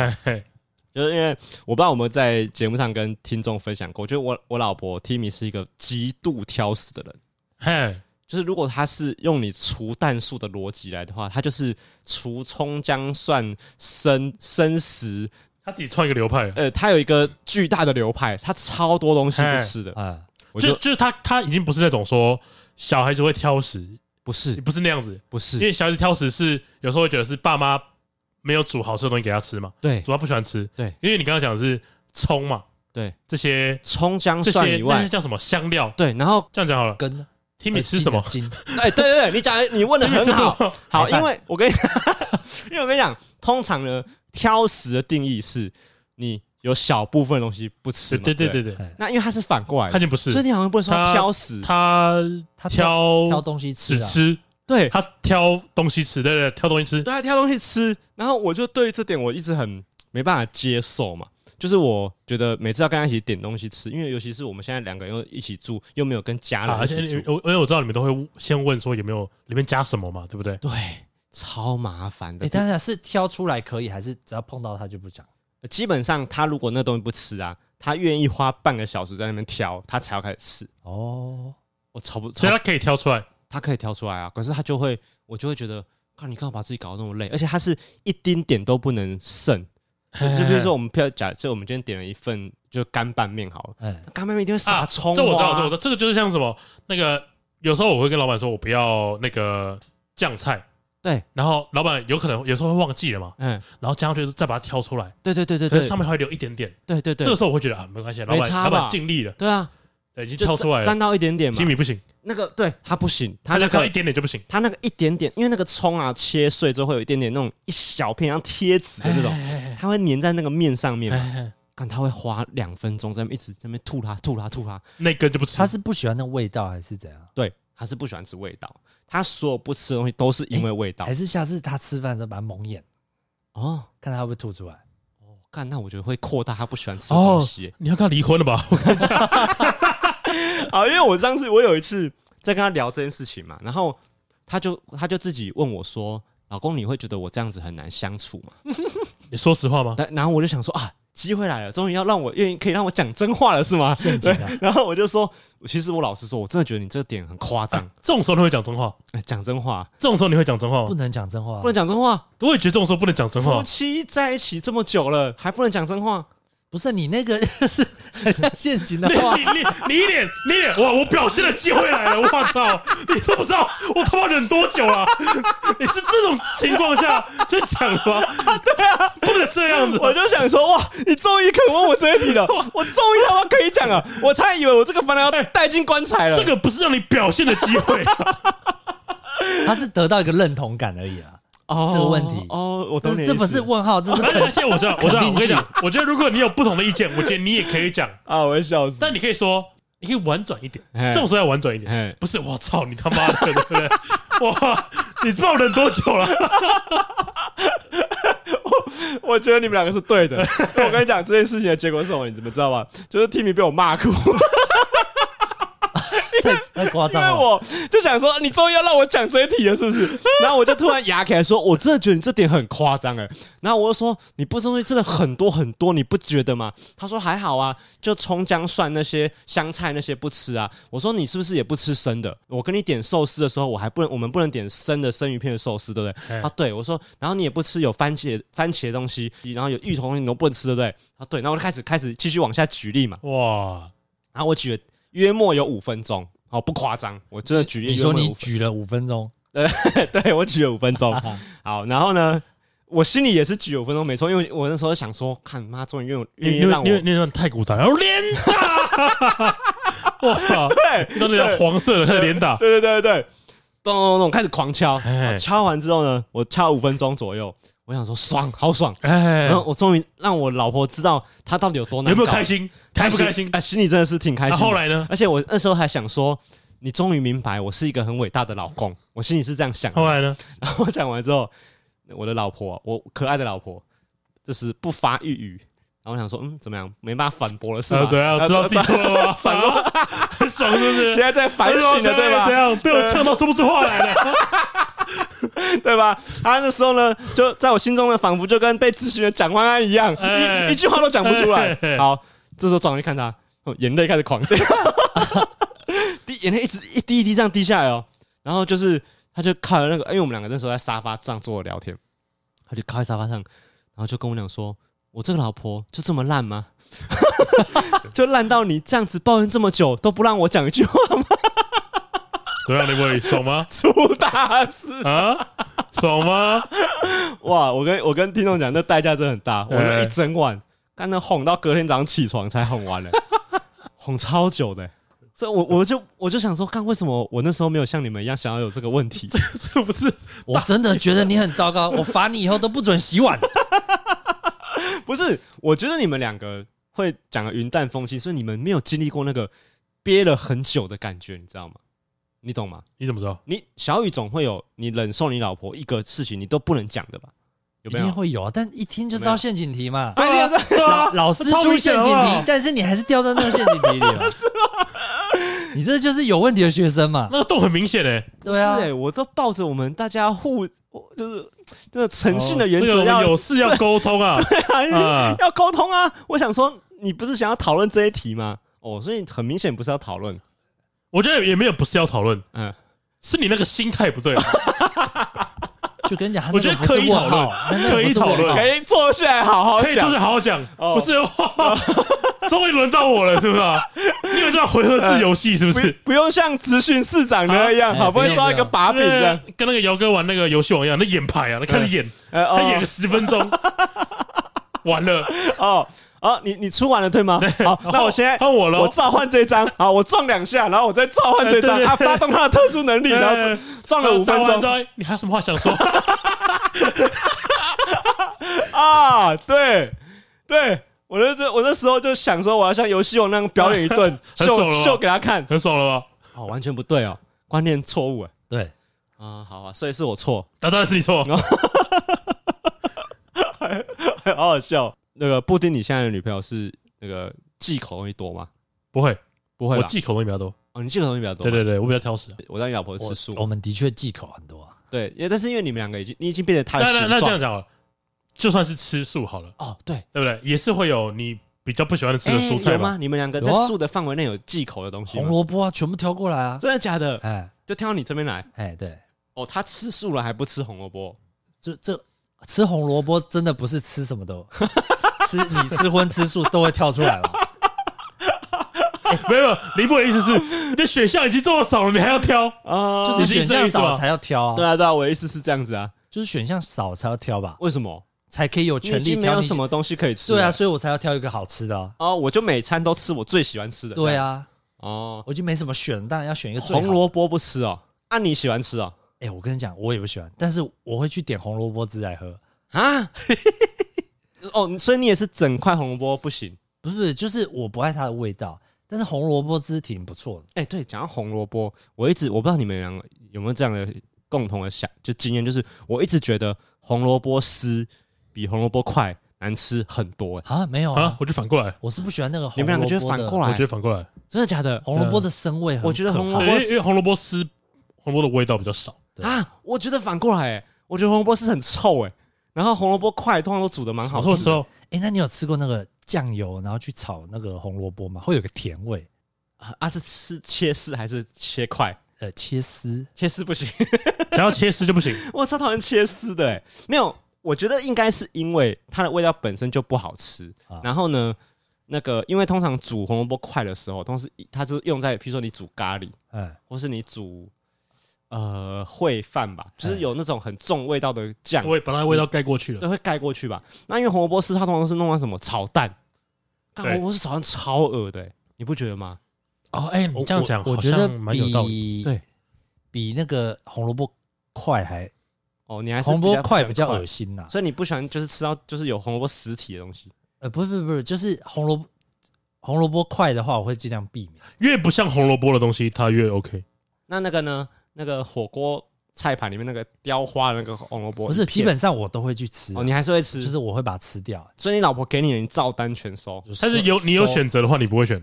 就是因为我不知道我们在节目上跟听众分享过，就是我我老婆 Timmy 是一个极度挑食的人，嘿，就是如果她是用你除蛋素的逻辑来的话，她就是除葱姜蒜生生食。他自己创一个流派，呃，他有一个巨大的流派，他超多东西不吃的。啊。我就就是他他已经不是那种说小孩子会挑食，不是。不是那样子，不是，因为小孩子挑食是有时候会觉得是爸妈没有煮好吃的东西给他吃嘛，对，主要不喜欢吃，对，因为你刚刚讲的是葱嘛，对，这些葱姜蒜以外。叫什么香料？对，然后这样讲好了，根。听你吃什么？哎，*laughs* 对对对，你讲你问的很好，*laughs* 好，因为我跟你，*laughs* 因为我跟你讲，通常呢，挑食的定义是你有小部分东西不吃，对对对对。那因为它是反过来，他就不是，所以你好像不能说挑食，他他挑挑东西吃，只吃，对。他挑东西吃，对对，挑东西吃，对他，挑东西吃。然后我就对这点我一直很没办法接受嘛。就是我觉得每次要跟他一起点东西吃，因为尤其是我们现在两个人又一起住，又没有跟家人一起住，我因为我知道你们都会先问说有没有里面加什么嘛，对不对？对，超麻烦的。哎，当然是挑出来可以，还是只要碰到他就不讲？基本上他如果那东西不吃啊，他愿意花半个小时在那边挑，他才要开始吃。哦，我超不，所以他可以挑出来，他可以挑出来啊。可是他就会，我就会觉得，看你干嘛把自己搞得那么累，而且他是一丁点都不能剩。*laughs* 就比如说，我们票假设我们今天点了一份就干拌面好了，干拌面一定会撒葱。这我知道，这我知道，这个就是像什么那个，有时候我会跟老板说，我不要那个酱菜，对，然后老板有可能有时候会忘记了嘛，嗯，然后加上去再把它挑出来，对对对对对，上面还会留一点点，对对对，这个时候我会觉得啊，没关系，老板老板尽力了，对啊，已经挑出来了，沾到一点点嘛，吉米不行。那个对他不行，他那个一点点就不行。他那个一点点，因为那个葱啊切碎之后会有一点点那种一小片像贴纸的那种，它会粘在那个面上面嘛。看他会花两分钟在那一直在那边吐它吐它吐它，那根就不吃。他是不喜欢那味道还是怎样？对，他是不喜欢吃味道。他所有不吃的东西都是因为味道。还是下次他吃饭的时候把它蒙眼哦，看他会不会吐出来。哦，干，那我觉得会扩大他不喜欢吃的东西。你要跟他离婚了吧？我跟你讲。啊，因为我上次我有一次在跟他聊这件事情嘛，然后他就他就自己问我说：“老公，你会觉得我这样子很难相处吗？” *laughs* 你说实话吗？然后我就想说啊，机会来了，终于要让我愿意可以让我讲真话了，是吗？对。*laughs* 然后我就说，其实我老实说，我真的觉得你这个点很夸张。这种时候你会讲真话？讲真话？这种时候你会讲真话吗？不能讲真话，不能讲真话。我也觉得这种时候不能讲真话。夫妻在一起这么久了，还不能讲真话？不是你那个 *laughs* 是很像陷阱的话，你你你一脸你一脸哇！我表现的机会来了！*laughs* 我操！你都不知道我他妈忍多久了？你是这种情况下就讲吗？对啊，不能这样子。我就想说哇，你终于肯问我这一题了，我终于他妈可以讲了。我差点以为我这个烦恼要带进棺材了。这个不是让你表现的机会，*laughs* 他是得到一个认同感而已啊。哦，这个问题哦，我懂你。这不是问号，这是。*laughs* 而且我知道，我知道，我跟你讲，我觉得如果你有不同的意见，我觉得你也可以讲啊，我会笑死。但你可以说，你可以婉转一点，这种时候要婉转一点。不是，我操，你他妈的，对不对？哇，你不知道忍多久了？我 *laughs* 我觉得你们两个是对的。我跟你讲，这件事情的结果是什么？你怎么知道吗？就是 Timmy 被我骂哭。*laughs* 太夸张了！因为我就想说，你终于要让我讲这一题了，是不是？*laughs* 然后我就突然牙起来说，我真的觉得你这点很夸张哎。然后我就说，你不吃东西真的很多很多，你不觉得吗？他说还好啊，就葱姜蒜那些香菜那些不吃啊。我说你是不是也不吃生的？我跟你点寿司的时候，我还不能，我们不能点生的生鱼片的寿司，对不对？啊，对，我说，然后你也不吃有番茄番茄的东西，然后有芋头东西你都不能吃，对不对？啊，对，然后我就开始开始继续往下举例嘛。哇，然后我举了。约莫有五分钟，好，不夸张，我真的举例。你说你举了五分钟，对，*laughs* 对我举了五分钟。好，然后呢，我心里也是举了五分钟，没错，因为我那时候想说，看妈终于愿愿意让我，因为那段太古早，然后连打，*laughs* 哇，对，那那叫黄色的，开始连打，对对对对，咚咚咚，开始狂敲，敲完之后呢，我敲五分钟左右。我想说爽，好爽！哎，然后我终于让我老婆知道她到底有多难，有没有开心？开不开心？哎，心里真的是挺开心。那后来呢？而且我那时候还想说，你终于明白我是一个很伟大的老公。我心里是这样想。后来呢？然后我讲完之后，我的老婆，我可爱的老婆，就是不发一语。然后我想说，嗯，怎么样？没办法反驳了是吧？对啊，知道自己错了吗？反驳，*laughs* 很爽是不是？现在在反省了对吧？怎样被我呛到说不出话来了。*laughs* 对吧？他那时候呢，就在我心中呢，仿佛就跟被咨询的蒋万安一样，一一句话都讲不出来。好，这时候转过去看他，眼泪开始狂掉，*laughs* 滴眼泪一直一滴一滴这样滴下来哦。然后就是，他就靠在那个，因为我们两个那时候在沙发上坐着聊天，他就靠在沙发上，然后就跟我讲说：“我这个老婆就这么烂吗？*laughs* 就烂到你这样子抱怨这么久都不让我讲一句话吗？对啊，你会爽吗？*laughs* 出大事啊！爽吗？哇！我跟我跟听众讲，那代价真的很大。我那一整晚，刚那哄到隔天早上起床才哄完了，*laughs* 哄超久的。所以我，我我就我就想说，看为什么我那时候没有像你们一样想要有这个问题？这 *laughs* 这不是我真的觉得你很糟糕，我罚你以后都不准洗碗。不是，我觉得你们两个会讲的云淡风轻，所以你们没有经历过那个憋了很久的感觉，你知道吗？你懂吗？你怎么知道？你小雨总会有你忍受你老婆一个事情你都不能讲的吧？有没有？一定会有啊，但一听就知道陷阱题嘛。对啊，对啊，老师出陷阱题，但是你还是掉到那个陷阱题里了。是吗？你这就是有问题的学生嘛？那个洞很明显诶。对啊，我都抱着我们大家互，就是这个诚信的原则，要有事要沟通啊。*laughs* 对啊，要沟通啊。我想说，你不是想要讨论这一题吗？哦，所以很明显不是要讨论。我觉得也没有不是要讨论，嗯，是你那个心态不对。*laughs* 就跟你讲，我觉得可以讨论，可以讨论，可以坐下来好好讲，可以坐下来好好讲。不是，*laughs* 终于轮到我了，是不是？你有这样回合制游戏，是不是？不用像咨询市长那样，好不容易抓一个把柄，这样。跟那个姚哥玩那个游戏王一样，那演牌啊，那开始演，他演个十分钟，*laughs* 完了。哦。好，你你出完了对吗？好，那我现在换我了，我召唤这张，好，我撞两下，然后我再召唤这张，他发动他的特殊能力，然后撞了五分钟。你还有什么话想说？*laughs* 啊，对对，我那这我那时候就想说，我要像游戏王那样表演一顿 *laughs* 秀秀给他看，很爽了吧？哦，完全不对哦，观念错误哎。对啊，好啊，所以是我错，那当然是你错，*laughs* 好好笑。那个布丁，你现在的女朋友是那个忌口东西多吗？不会，不会，我忌口东西比较多。哦，你忌口东西比较多。对对对，我比较挑食。我让你老婆吃素。我们的确忌口很多。对，因为但是因为你们两个已经，你已经变得太……那那这样讲了，就算是吃素好了。哦，对，对不对？也是会有你比较不喜欢吃的蔬菜吗？你们两个在素的范围内有忌口的东西？红萝卜啊，全部挑过来啊！真的假的？哎，就挑到你这边来。哎，对。哦，他吃素了还不吃红萝卜？这这吃红萝卜真的不是吃什么都。*laughs* 吃你吃荤吃素都会跳出来了，没有林博的意思是，你的选项已经这么少了，你还要挑啊？就是选项少才要挑啊？对啊对啊，我的意思是这样子啊，就是选项少才要挑吧？为什么？才可以有权利挑？没有什么东西可以吃？对啊，所以我才要挑一个好吃的哦。我就每餐都吃我最喜欢吃的。对啊，哦，我就没什么选，当然要选一个最。红萝卜不吃哦，按你喜欢吃哦。哎，我跟你讲，我也不喜欢，但是我会去点红萝卜汁来喝啊。*laughs* 哦，所以你也是整块红萝卜不行？*laughs* 不是，就是我不爱它的味道，但是红萝卜汁挺不错的。哎，对，讲到红萝卜，我一直我不知道你们两个有没有这样的共同的想就经验，就是我一直觉得红萝卜丝比红萝卜块难吃很多。啊，没有啊，我就反过来，我是不喜欢那个红萝卜。你们两个觉得反过来？我觉得反过来，真的假的？红萝卜的生味，我觉得红萝卜因为红萝卜丝红萝卜的味道比较少啊。我觉得反过来，哎，我觉得红萝卜是很臭，哎，然后红萝卜块通常都煮的蛮好吃的。哎，那你有吃过那个酱油，然后去炒那个红萝卜吗？会有个甜味啊？是吃切丝还是切块？呃，切丝，切丝不行，只要切丝就不行。*laughs* 我超讨厌切丝的，哎，没有，我觉得应该是因为它的味道本身就不好吃。啊、然后呢，那个因为通常煮红萝卜块的时候，同时它是用在，比如说你煮咖喱，嗯，或是你煮。呃，烩饭吧，就是有那种很重味道的酱，会把它味道盖过去了，对，会盖过去吧。那因为红萝卜丝它通常是弄成什么炒蛋，红萝卜丝炒蛋超恶的，你不觉得吗？哦，哎，你这样讲，我觉得蛮有道理，对，比那个红萝卜块还，哦，你还是红萝卜块比较恶心呐，所以你不喜欢就是吃到就是有红萝卜实体的东西。呃，不是不是不是，就是红萝卜红萝卜块的话，我会尽量避免，越不像红萝卜的东西，它越 OK。那那个呢？那个火锅菜盘里面那个雕花的那个红萝卜，不是基本上我都会去吃哦，你还是会吃，就是我会把它吃掉。所以你老婆给你的，你照单全收。但是有你有选择的话，你不会选。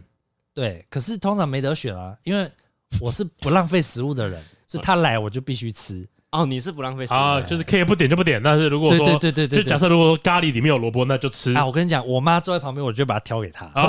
对，可是通常没得选啊，因为我是不浪费食物的人，*laughs* 所以他来我就必须吃。哦，你是不浪费食物啊，就是可以不点就不点。但是如果说对对对对，就假设如果说咖喱里面有萝卜，那就吃。啊，我跟你讲，我妈坐在旁边，我就把它挑给她。*laughs*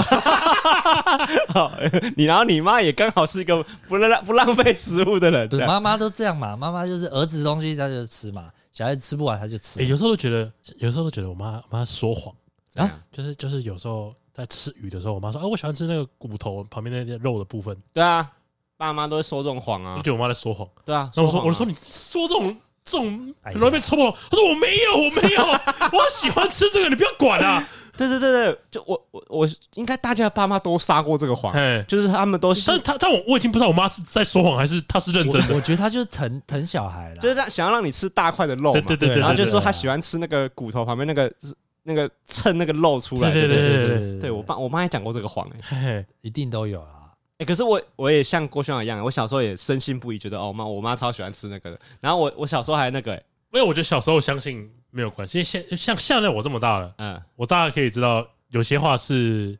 你然后你妈也刚好是一个不浪不浪费食物的人。妈妈都这样嘛，妈妈就是儿子东西她就吃嘛，小孩子吃不完她就吃。有时候都觉得，有时候都觉得我妈妈说谎，啊，就是就是有时候在吃鱼的时候，我妈说：“哦，我喜欢吃那个骨头旁边那些肉的部分。”对啊，爸妈都会说这种谎啊。我觉得我妈在说谎。对啊，那我说：“我说你说这种这种很容易被戳破。”他说：“我没有，我没有，我喜欢吃这个，你不要管啊。*laughs* ”对对对对，就我我我应该大家的爸妈都撒过这个谎，就是他们都是，但他但我我已经不知道我妈是在说谎还是她是认真的。我觉得她就是疼疼小孩了，就是她想要让你吃大块的肉嘛，对对对，然后就说他喜欢吃那个骨头旁边那个那个蹭那个肉出来，对对对对对，我爸我妈也讲过这个谎，哎，一定都有啊。哎，可是我我也像郭兄一样，我小时候也深信不疑，觉得哦妈我妈超喜欢吃那个的。然后我我小时候还那个，因为我觉得小时候相信没有关系，因为现像现在我这么大了，嗯，我大概可以知道。有些话是，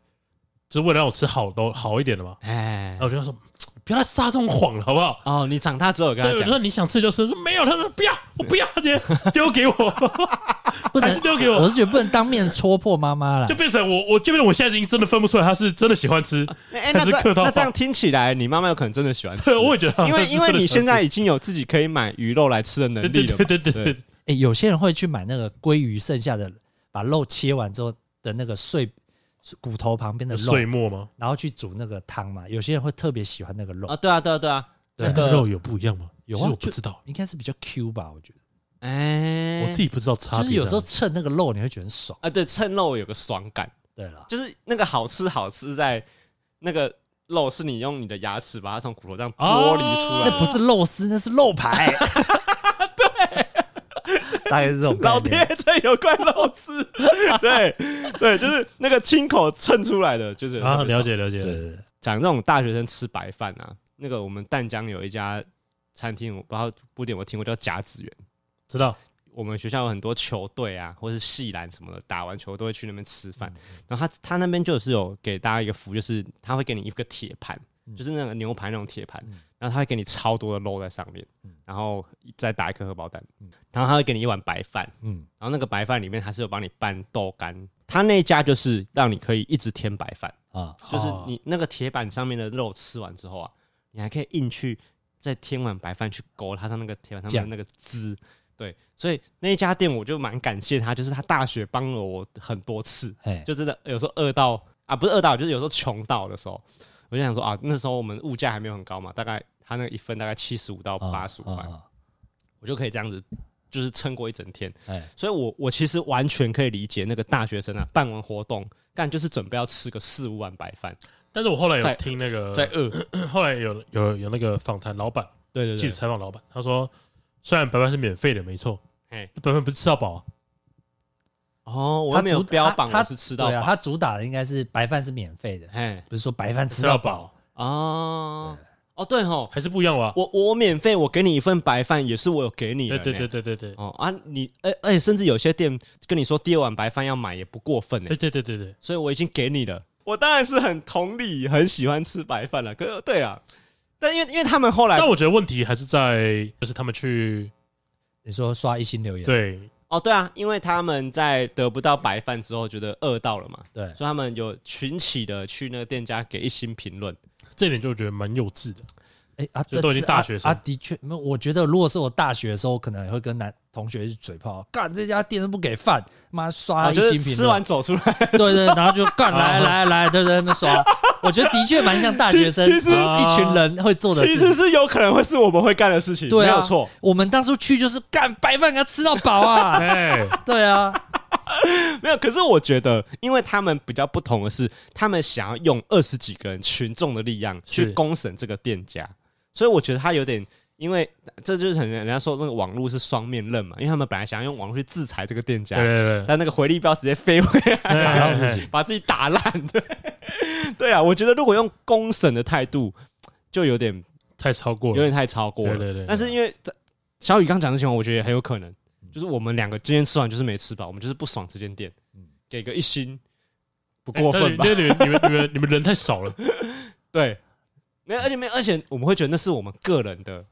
就是为了让我吃好都好一点的嘛。哎，然后我就说，不要再撒这种谎了，好不好？哦，你长大之后跟他讲，说你想吃就吃说没有，他说不要，我不要，爹丢给我，*laughs* 不能丢给我。我是觉得不能当面戳破妈妈了，就变成我，我就变成我现在已经真的分不出来，他是真的喜欢吃，还是客套。那这样听起来，你妈妈有可能真的喜欢吃。*laughs* 我也觉得，因为因为你现在已经有自己可以买鱼肉来吃的能力了。对对对对。哎，有些人会去买那个鲑鱼剩下的，把肉切完之后的那个碎。骨头旁边的肉碎末吗？然后去煮那个汤嘛。有些人会特别喜欢那个肉啊。对啊，对啊，对啊。那个肉有不一样吗？有啊，我不知道，应该是比较 Q 吧，我觉得。哎，我自己不知道差别。就是有时候蹭那个肉，你会觉得很爽啊。对，蹭肉有个爽感。对了，就是那个好吃好吃在那个肉是你用你的牙齿把它从骨头这样剥离出来，那不是肉丝，那是肉排。*laughs* 对大概是这种，老爹这有块肉丝，*laughs* 对对，就是那个亲口蹭出来的，就是啊，了解了解。讲这种大学生吃白饭啊，那个我们淡江有一家餐厅，我不知道不点我听过叫甲子园，知道？我们学校有很多球队啊，或是系篮什么的，打完球都会去那边吃饭。然后他他那边就是有给大家一个服务，就是他会给你一个铁盘。就是那个牛排那种铁盘，然后他会给你超多的肉在上面，然后再打一颗荷包蛋，然后他会给你一碗白饭，嗯，然后那个白饭里面他是有帮你拌豆干，他那家就是让你可以一直添白饭啊，就是你那个铁板上面的肉吃完之后啊，你还可以硬去再添碗白饭去勾它上那个铁板上面那个汁，对，所以那一家店我就蛮感谢他，就是他大学帮了我很多次，就真的有时候饿到啊，不是饿到，就是有时候穷到的时候。我就想说啊，那时候我们物价还没有很高嘛，大概他那一份大概七十五到八十五块，我就可以这样子，就是撑过一整天。哎，所以我我其实完全可以理解那个大学生啊，办完活动干就是准备要吃个四五碗白饭。但是我后来有听那个在饿，*clears throat* 后来有有有那个访谈老板，对对对，记者采访老板，他说虽然白饭是免费的，没错，哎，白饭不是吃到饱。哦，我没有标榜他是吃到饱，他主打的应该是白饭是免费的，哎，不是说白饭吃到饱哦。哦，对吼，还是不一样吧？我我免费，我给你一份白饭，也是我有给你的。对对对对对对。哦啊，你而而且甚至有些店跟你说第二碗白饭要买也不过分哎。对对对对对。所以我已经给你了，我当然是很同理，很喜欢吃白饭了。可是对啊，但因为因为他们后来，但我觉得问题还是在就是他们去，你说刷一星留言对。哦，对啊，因为他们在得不到白饭之后，觉得饿到了嘛，对，所以他们有群起的去那个店家给一星评论，这点就觉得蛮幼稚的。哎啊，这都已经大学生啊，的确，没有，我觉得如果是我大学的时候，可能会跟男同学是嘴炮，干这家店都不给饭，妈刷一星评论，吃完走出来，*laughs* 对对，然后就干来来来，对对，那边刷，*laughs* 我觉得的确蛮像大学生，其实一群人会做的，其实是有可能会是我们会干的事情，没有错。我们当初去就是干白饭，给他吃到饱啊，*laughs* 对啊，没有。可是我觉得，因为他们比较不同的是，他们想要用二十几个人群众的力量去公审这个店家。所以我觉得他有点，因为这就是很人家说那个网络是双面刃嘛，因为他们本来想要用网络去制裁这个店家，对对对，但那个回力镖直接飞回来，打到自己，*laughs* 把自己打烂。对，对啊，我觉得如果用公审的态度，就有点太超过了，有点太超过了。对对对。但是因为小雨刚讲的情况，我觉得很有可能，就是我们两个今天吃完就是没吃饱，我们就是不爽这间店，给个一星，不过分吧？因为你们你们你们你们人太少了，*laughs* 对。没有，而且没有，而且我们会觉得那是我们个人的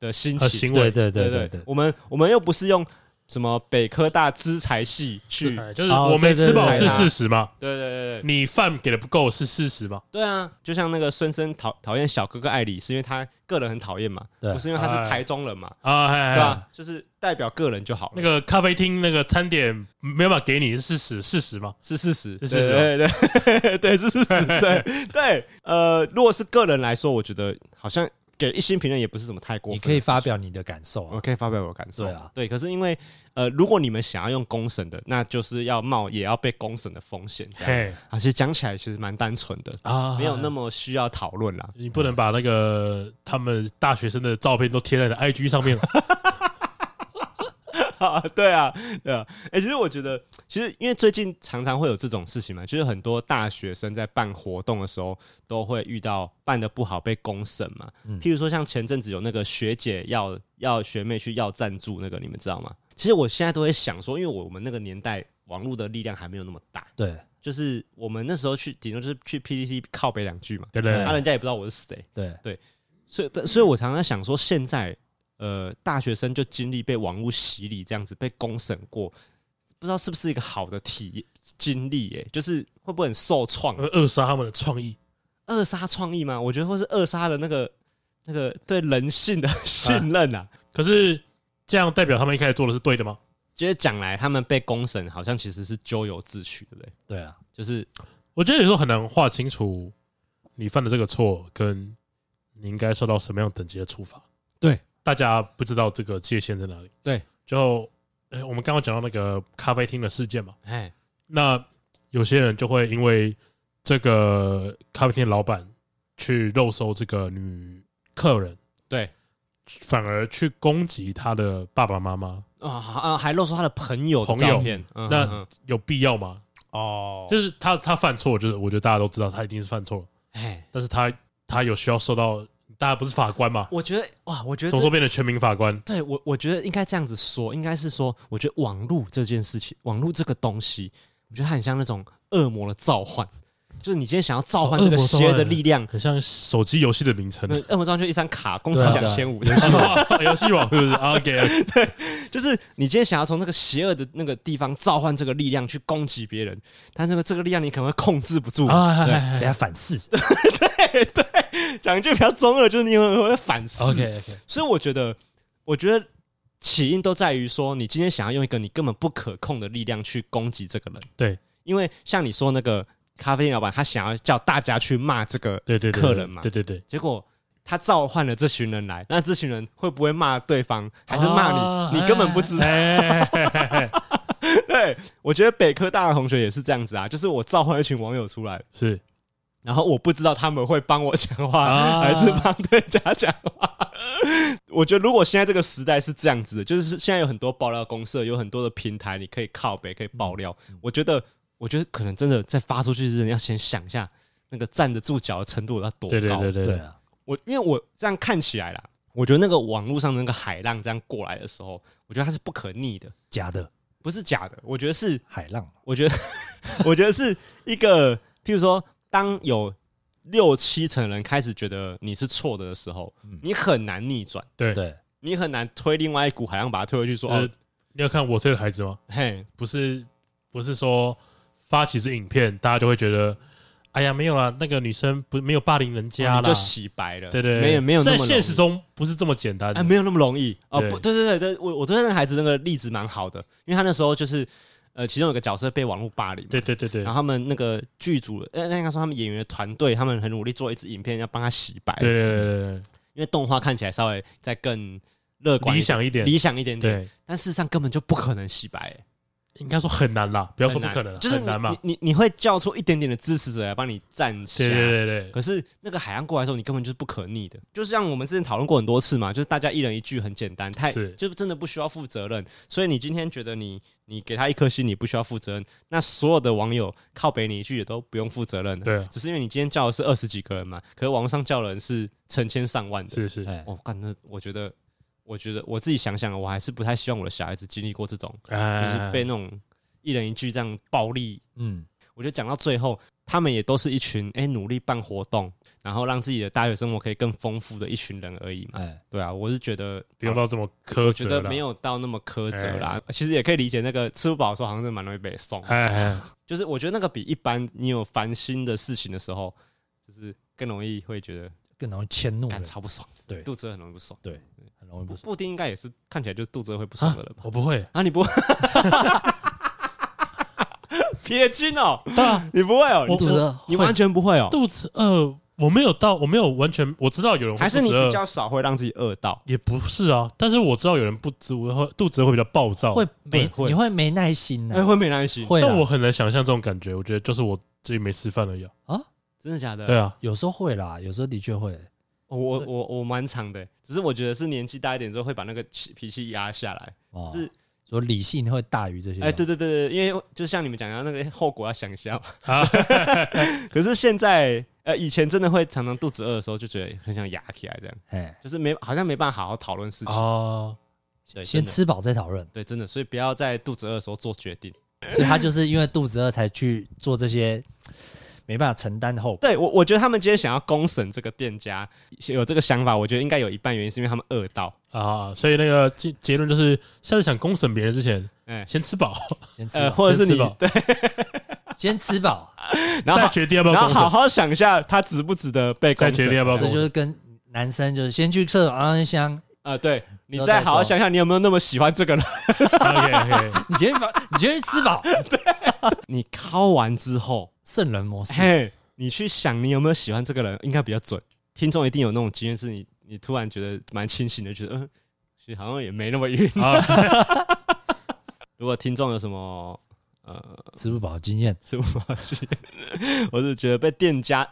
的心情，对对对对对。我们我们又不是用什么北科大资财系去，就是我没吃饱是事实嘛？对对对对，你饭给的不够是事实嘛？对啊，就像那个孙生讨讨厌小哥哥艾里，是因为他个人很讨厌嘛？不是因为他是台中人嘛？啊，对吧？就是代表个人就好了。那个咖啡厅那个餐点没有办法给你是事实，事实吗？是事实，是事实，对对对 *laughs* 对，是事实，对对。呃，如果是个人来说，我觉得好像。给一星评论也不是什么太过分，你可以发表你的感受，我可以发表我的感受。对啊，对，可是因为呃，如果你们想要用公审的，那就是要冒也要被公审的风险。对，啊，其实讲起来其实蛮单纯的啊，没有那么需要讨论啦。你不能把那个他们大学生的照片都贴在你的 IG 上面。啊，*laughs* 对啊，对啊，哎、欸，其实我觉得，其实因为最近常常会有这种事情嘛，就是很多大学生在办活动的时候，都会遇到办的不好被公审嘛。嗯、譬如说，像前阵子有那个学姐要要学妹去要赞助那个，你们知道吗？其实我现在都会想说，因为我们那个年代网络的力量还没有那么大，对，就是我们那时候去顶多就是去 PTT 靠北两句嘛，对不对，那、啊、人家也不知道我是谁，对对，所以所以我常常想说现在。呃，大学生就经历被网络洗礼这样子被公审过，不知道是不是一个好的体验经历？耶，就是会不会很受创，扼杀他们的创意？扼杀创意吗？我觉得会是扼杀了那个那个对人性的 *laughs* 信任啊。可是这样代表他们一开始做的是对的吗？觉得讲来他们被公审，好像其实是咎由自取，对不对？对啊，就是我觉得有时候很难划清楚你犯的这个错跟你应该受到什么样等级的处罚。对。大家不知道这个界限在哪里。对，就诶，我们刚刚讲到那个咖啡厅的事件嘛。哎，那有些人就会因为这个咖啡厅的老板去肉搜这个女客人，对，反而去攻击他的爸爸妈妈啊啊，还肉搜他的朋友的照片，那有必要吗？哦，就是他他犯错，就是我觉得大家都知道他一定是犯错了。哎，但是他他有需要受到。大家不是法官吗？我觉得哇，我觉得什么时候变成全民法官？对我，我觉得应该这样子说，应该是说，我觉得网络这件事情，网络这个东西，我觉得它很像那种恶魔的召唤，就是你今天想要召唤这个邪恶的力量，很像手机游戏的名称。恶魔召唤就一张卡，工资两千五，游戏网，*laughs* 游戏网是不是？OK，对，*laughs* 就是你今天想要从那个邪恶的那个地方召唤这个力量去攻击别人，但这个这个力量你可能会控制不住，对，等下反噬，*laughs* 对对。讲一句比较中二，就是你会会反噬。OK OK，所以我觉得，我觉得起因都在于说，你今天想要用一个你根本不可控的力量去攻击这个人。对，因为像你说那个咖啡店老板，他想要叫大家去骂这个客人嘛，对对对。结果他召唤了这群人来，那这群人会不会骂对方，还是骂你？啊、你根本不知道。*laughs* 对，我觉得北科大的同学也是这样子啊，就是我召唤一群网友出来，是。然后我不知道他们会帮我讲话，啊、还是帮对家讲话。我觉得如果现在这个时代是这样子的，就是现在有很多爆料公社，有很多的平台，你可以靠北，可以爆料。嗯、我觉得，我觉得可能真的在发出去之前，要先想一下那个站得住脚的程度要多高。对对对对对啊！我因为我这样看起来啦，我觉得那个网络上的那个海浪这样过来的时候，我觉得它是不可逆的，假的，不是假的。我觉得是海浪。我觉得，*laughs* 我觉得是一个，譬如说。当有六七成人开始觉得你是错的的时候，你很难逆转。对对，你很难推另外一股海浪把它推回去。说，哦，你要看我推的孩子吗？嘿，不是，不是说发起这影片，大家就会觉得，哎呀，没有啦，那个女生不没有霸凌人家了，就洗白了。对对，没有没有，在现实中不是这么简单，哎，没有那么容易。哦，不对对对对，我我对那个孩子那个例子蛮好的，因为他那时候就是。呃，其中有个角色被网络霸凌，对对对对，然后他们那个剧组，呃，那应该说他们演员的团队，他们很努力做一支影片，要帮他洗白。对对对对，因为动画看起来稍微再更乐观、理想一点，理想一点点。但事实上根本就不可能洗白。应该说很难啦，不要说不可能，就是难嘛。你你你会叫出一点点的支持者来帮你站起来，对对对。可是那个海洋过来的时候，你根本就是不可逆的。就是像我们之前讨论过很多次嘛，就是大家一人一句很简单，太就是真的不需要负责任。所以你今天觉得你你给他一颗心，你不需要负责任，那所有的网友靠北你一句也都不用负责任。对，只是因为你今天叫的是二十几个人嘛，可是网络上叫的人是成千上万的。是是，哦，干那我觉得，我觉得我自己想想，我还是不太希望我的小孩子经历过这种，就是被那种。一人一句这样暴力，嗯，我觉得讲到最后，他们也都是一群哎、欸、努力办活动，然后让自己的大学生活可以更丰富的一群人而已嘛。哎，对啊，我是觉得不用到这么苛责，我觉得没有到那么苛责啦。其实也可以理解，那个吃不饱的时候好像是蛮容易被送。哎，就是我觉得那个比一般你有烦心的事情的时候，就是更容易会觉得更容易迁怒，超不爽。对，肚子很容易不爽。对，布丁应该也是看起来就是肚子会不舒服了吧？我不会啊，你不会。*laughs* 撇清哦，*laughs* 对啊，你不会哦，肚子饿，你完全不会哦。肚子饿，我没有到，我没有完全，我知道有人还是你比较少会让自己饿到，也不是啊。但是我知道有人不知会肚子会比较暴躁，会没你会没耐心呢，会没耐心。但我很难想象这种感觉，我觉得就是我自己没吃饭而已啊。真的假的？对啊，有时候会啦，有时候的确会。我我我蛮长的，只是我觉得是年纪大一点之后会把那个脾气压下来，是。说理性会大于这些，哎，对对对对，因为就像你们讲的，那个后果要想一下。*laughs* 可是现在，呃，以前真的会常常肚子饿的时候，就觉得很想压起来，这样，就是没好像没办法好好讨论事情哦。先吃饱再讨论，对，真的，所以不要在肚子饿的时候做决定。所以他就是因为肚子饿才去做这些。没办法承担后果。对我，我觉得他们今天想要公审这个店家，有这个想法，我觉得应该有一半原因是因为他们饿到。啊。所以那个结结论就是，下次想公审别人之前，哎，先吃饱，先吃饱，或者是你对，*laughs* 先吃饱，然后再决定要不要，然后好好想一下，他值不值得被，再决定要不要。这就是跟男生就是先去厕所安香啊，对你再好好想想，你有没有那么喜欢这个人？OK OK，*laughs* 你先把，你先去吃饱，*laughs* 对，你敲完之后。圣人模式，嘿，你去想你有没有喜欢这个人，应该比较准。听众一定有那种经验，是你你突然觉得蛮清醒的，觉得嗯，其实好像也没那么晕。啊、*laughs* 如果听众有什么呃吃不饱经验，吃不饱经验，我是觉得被店家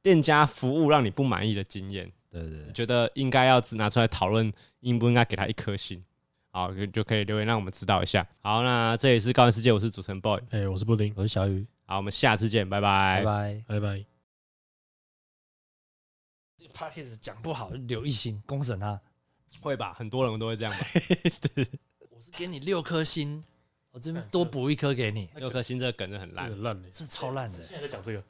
店家服务让你不满意的经验，对，对對，觉得应该要拿出来讨论，应不应该给他一颗星？好，就可以留言让我们知道一下。好，那这里是高玩世界，我是主持人 boy，哎、欸，我是布丁，我是小雨。好，我们下次见，拜拜，拜拜，拜拜。这个 podcast 讲不好，留一星，公审他，会吧？很多人都会这样吧？*laughs* 对，我是给你六颗星，我这边多补一颗给你。六颗星这个梗就很烂，烂的，这超烂的。现在在讲这个。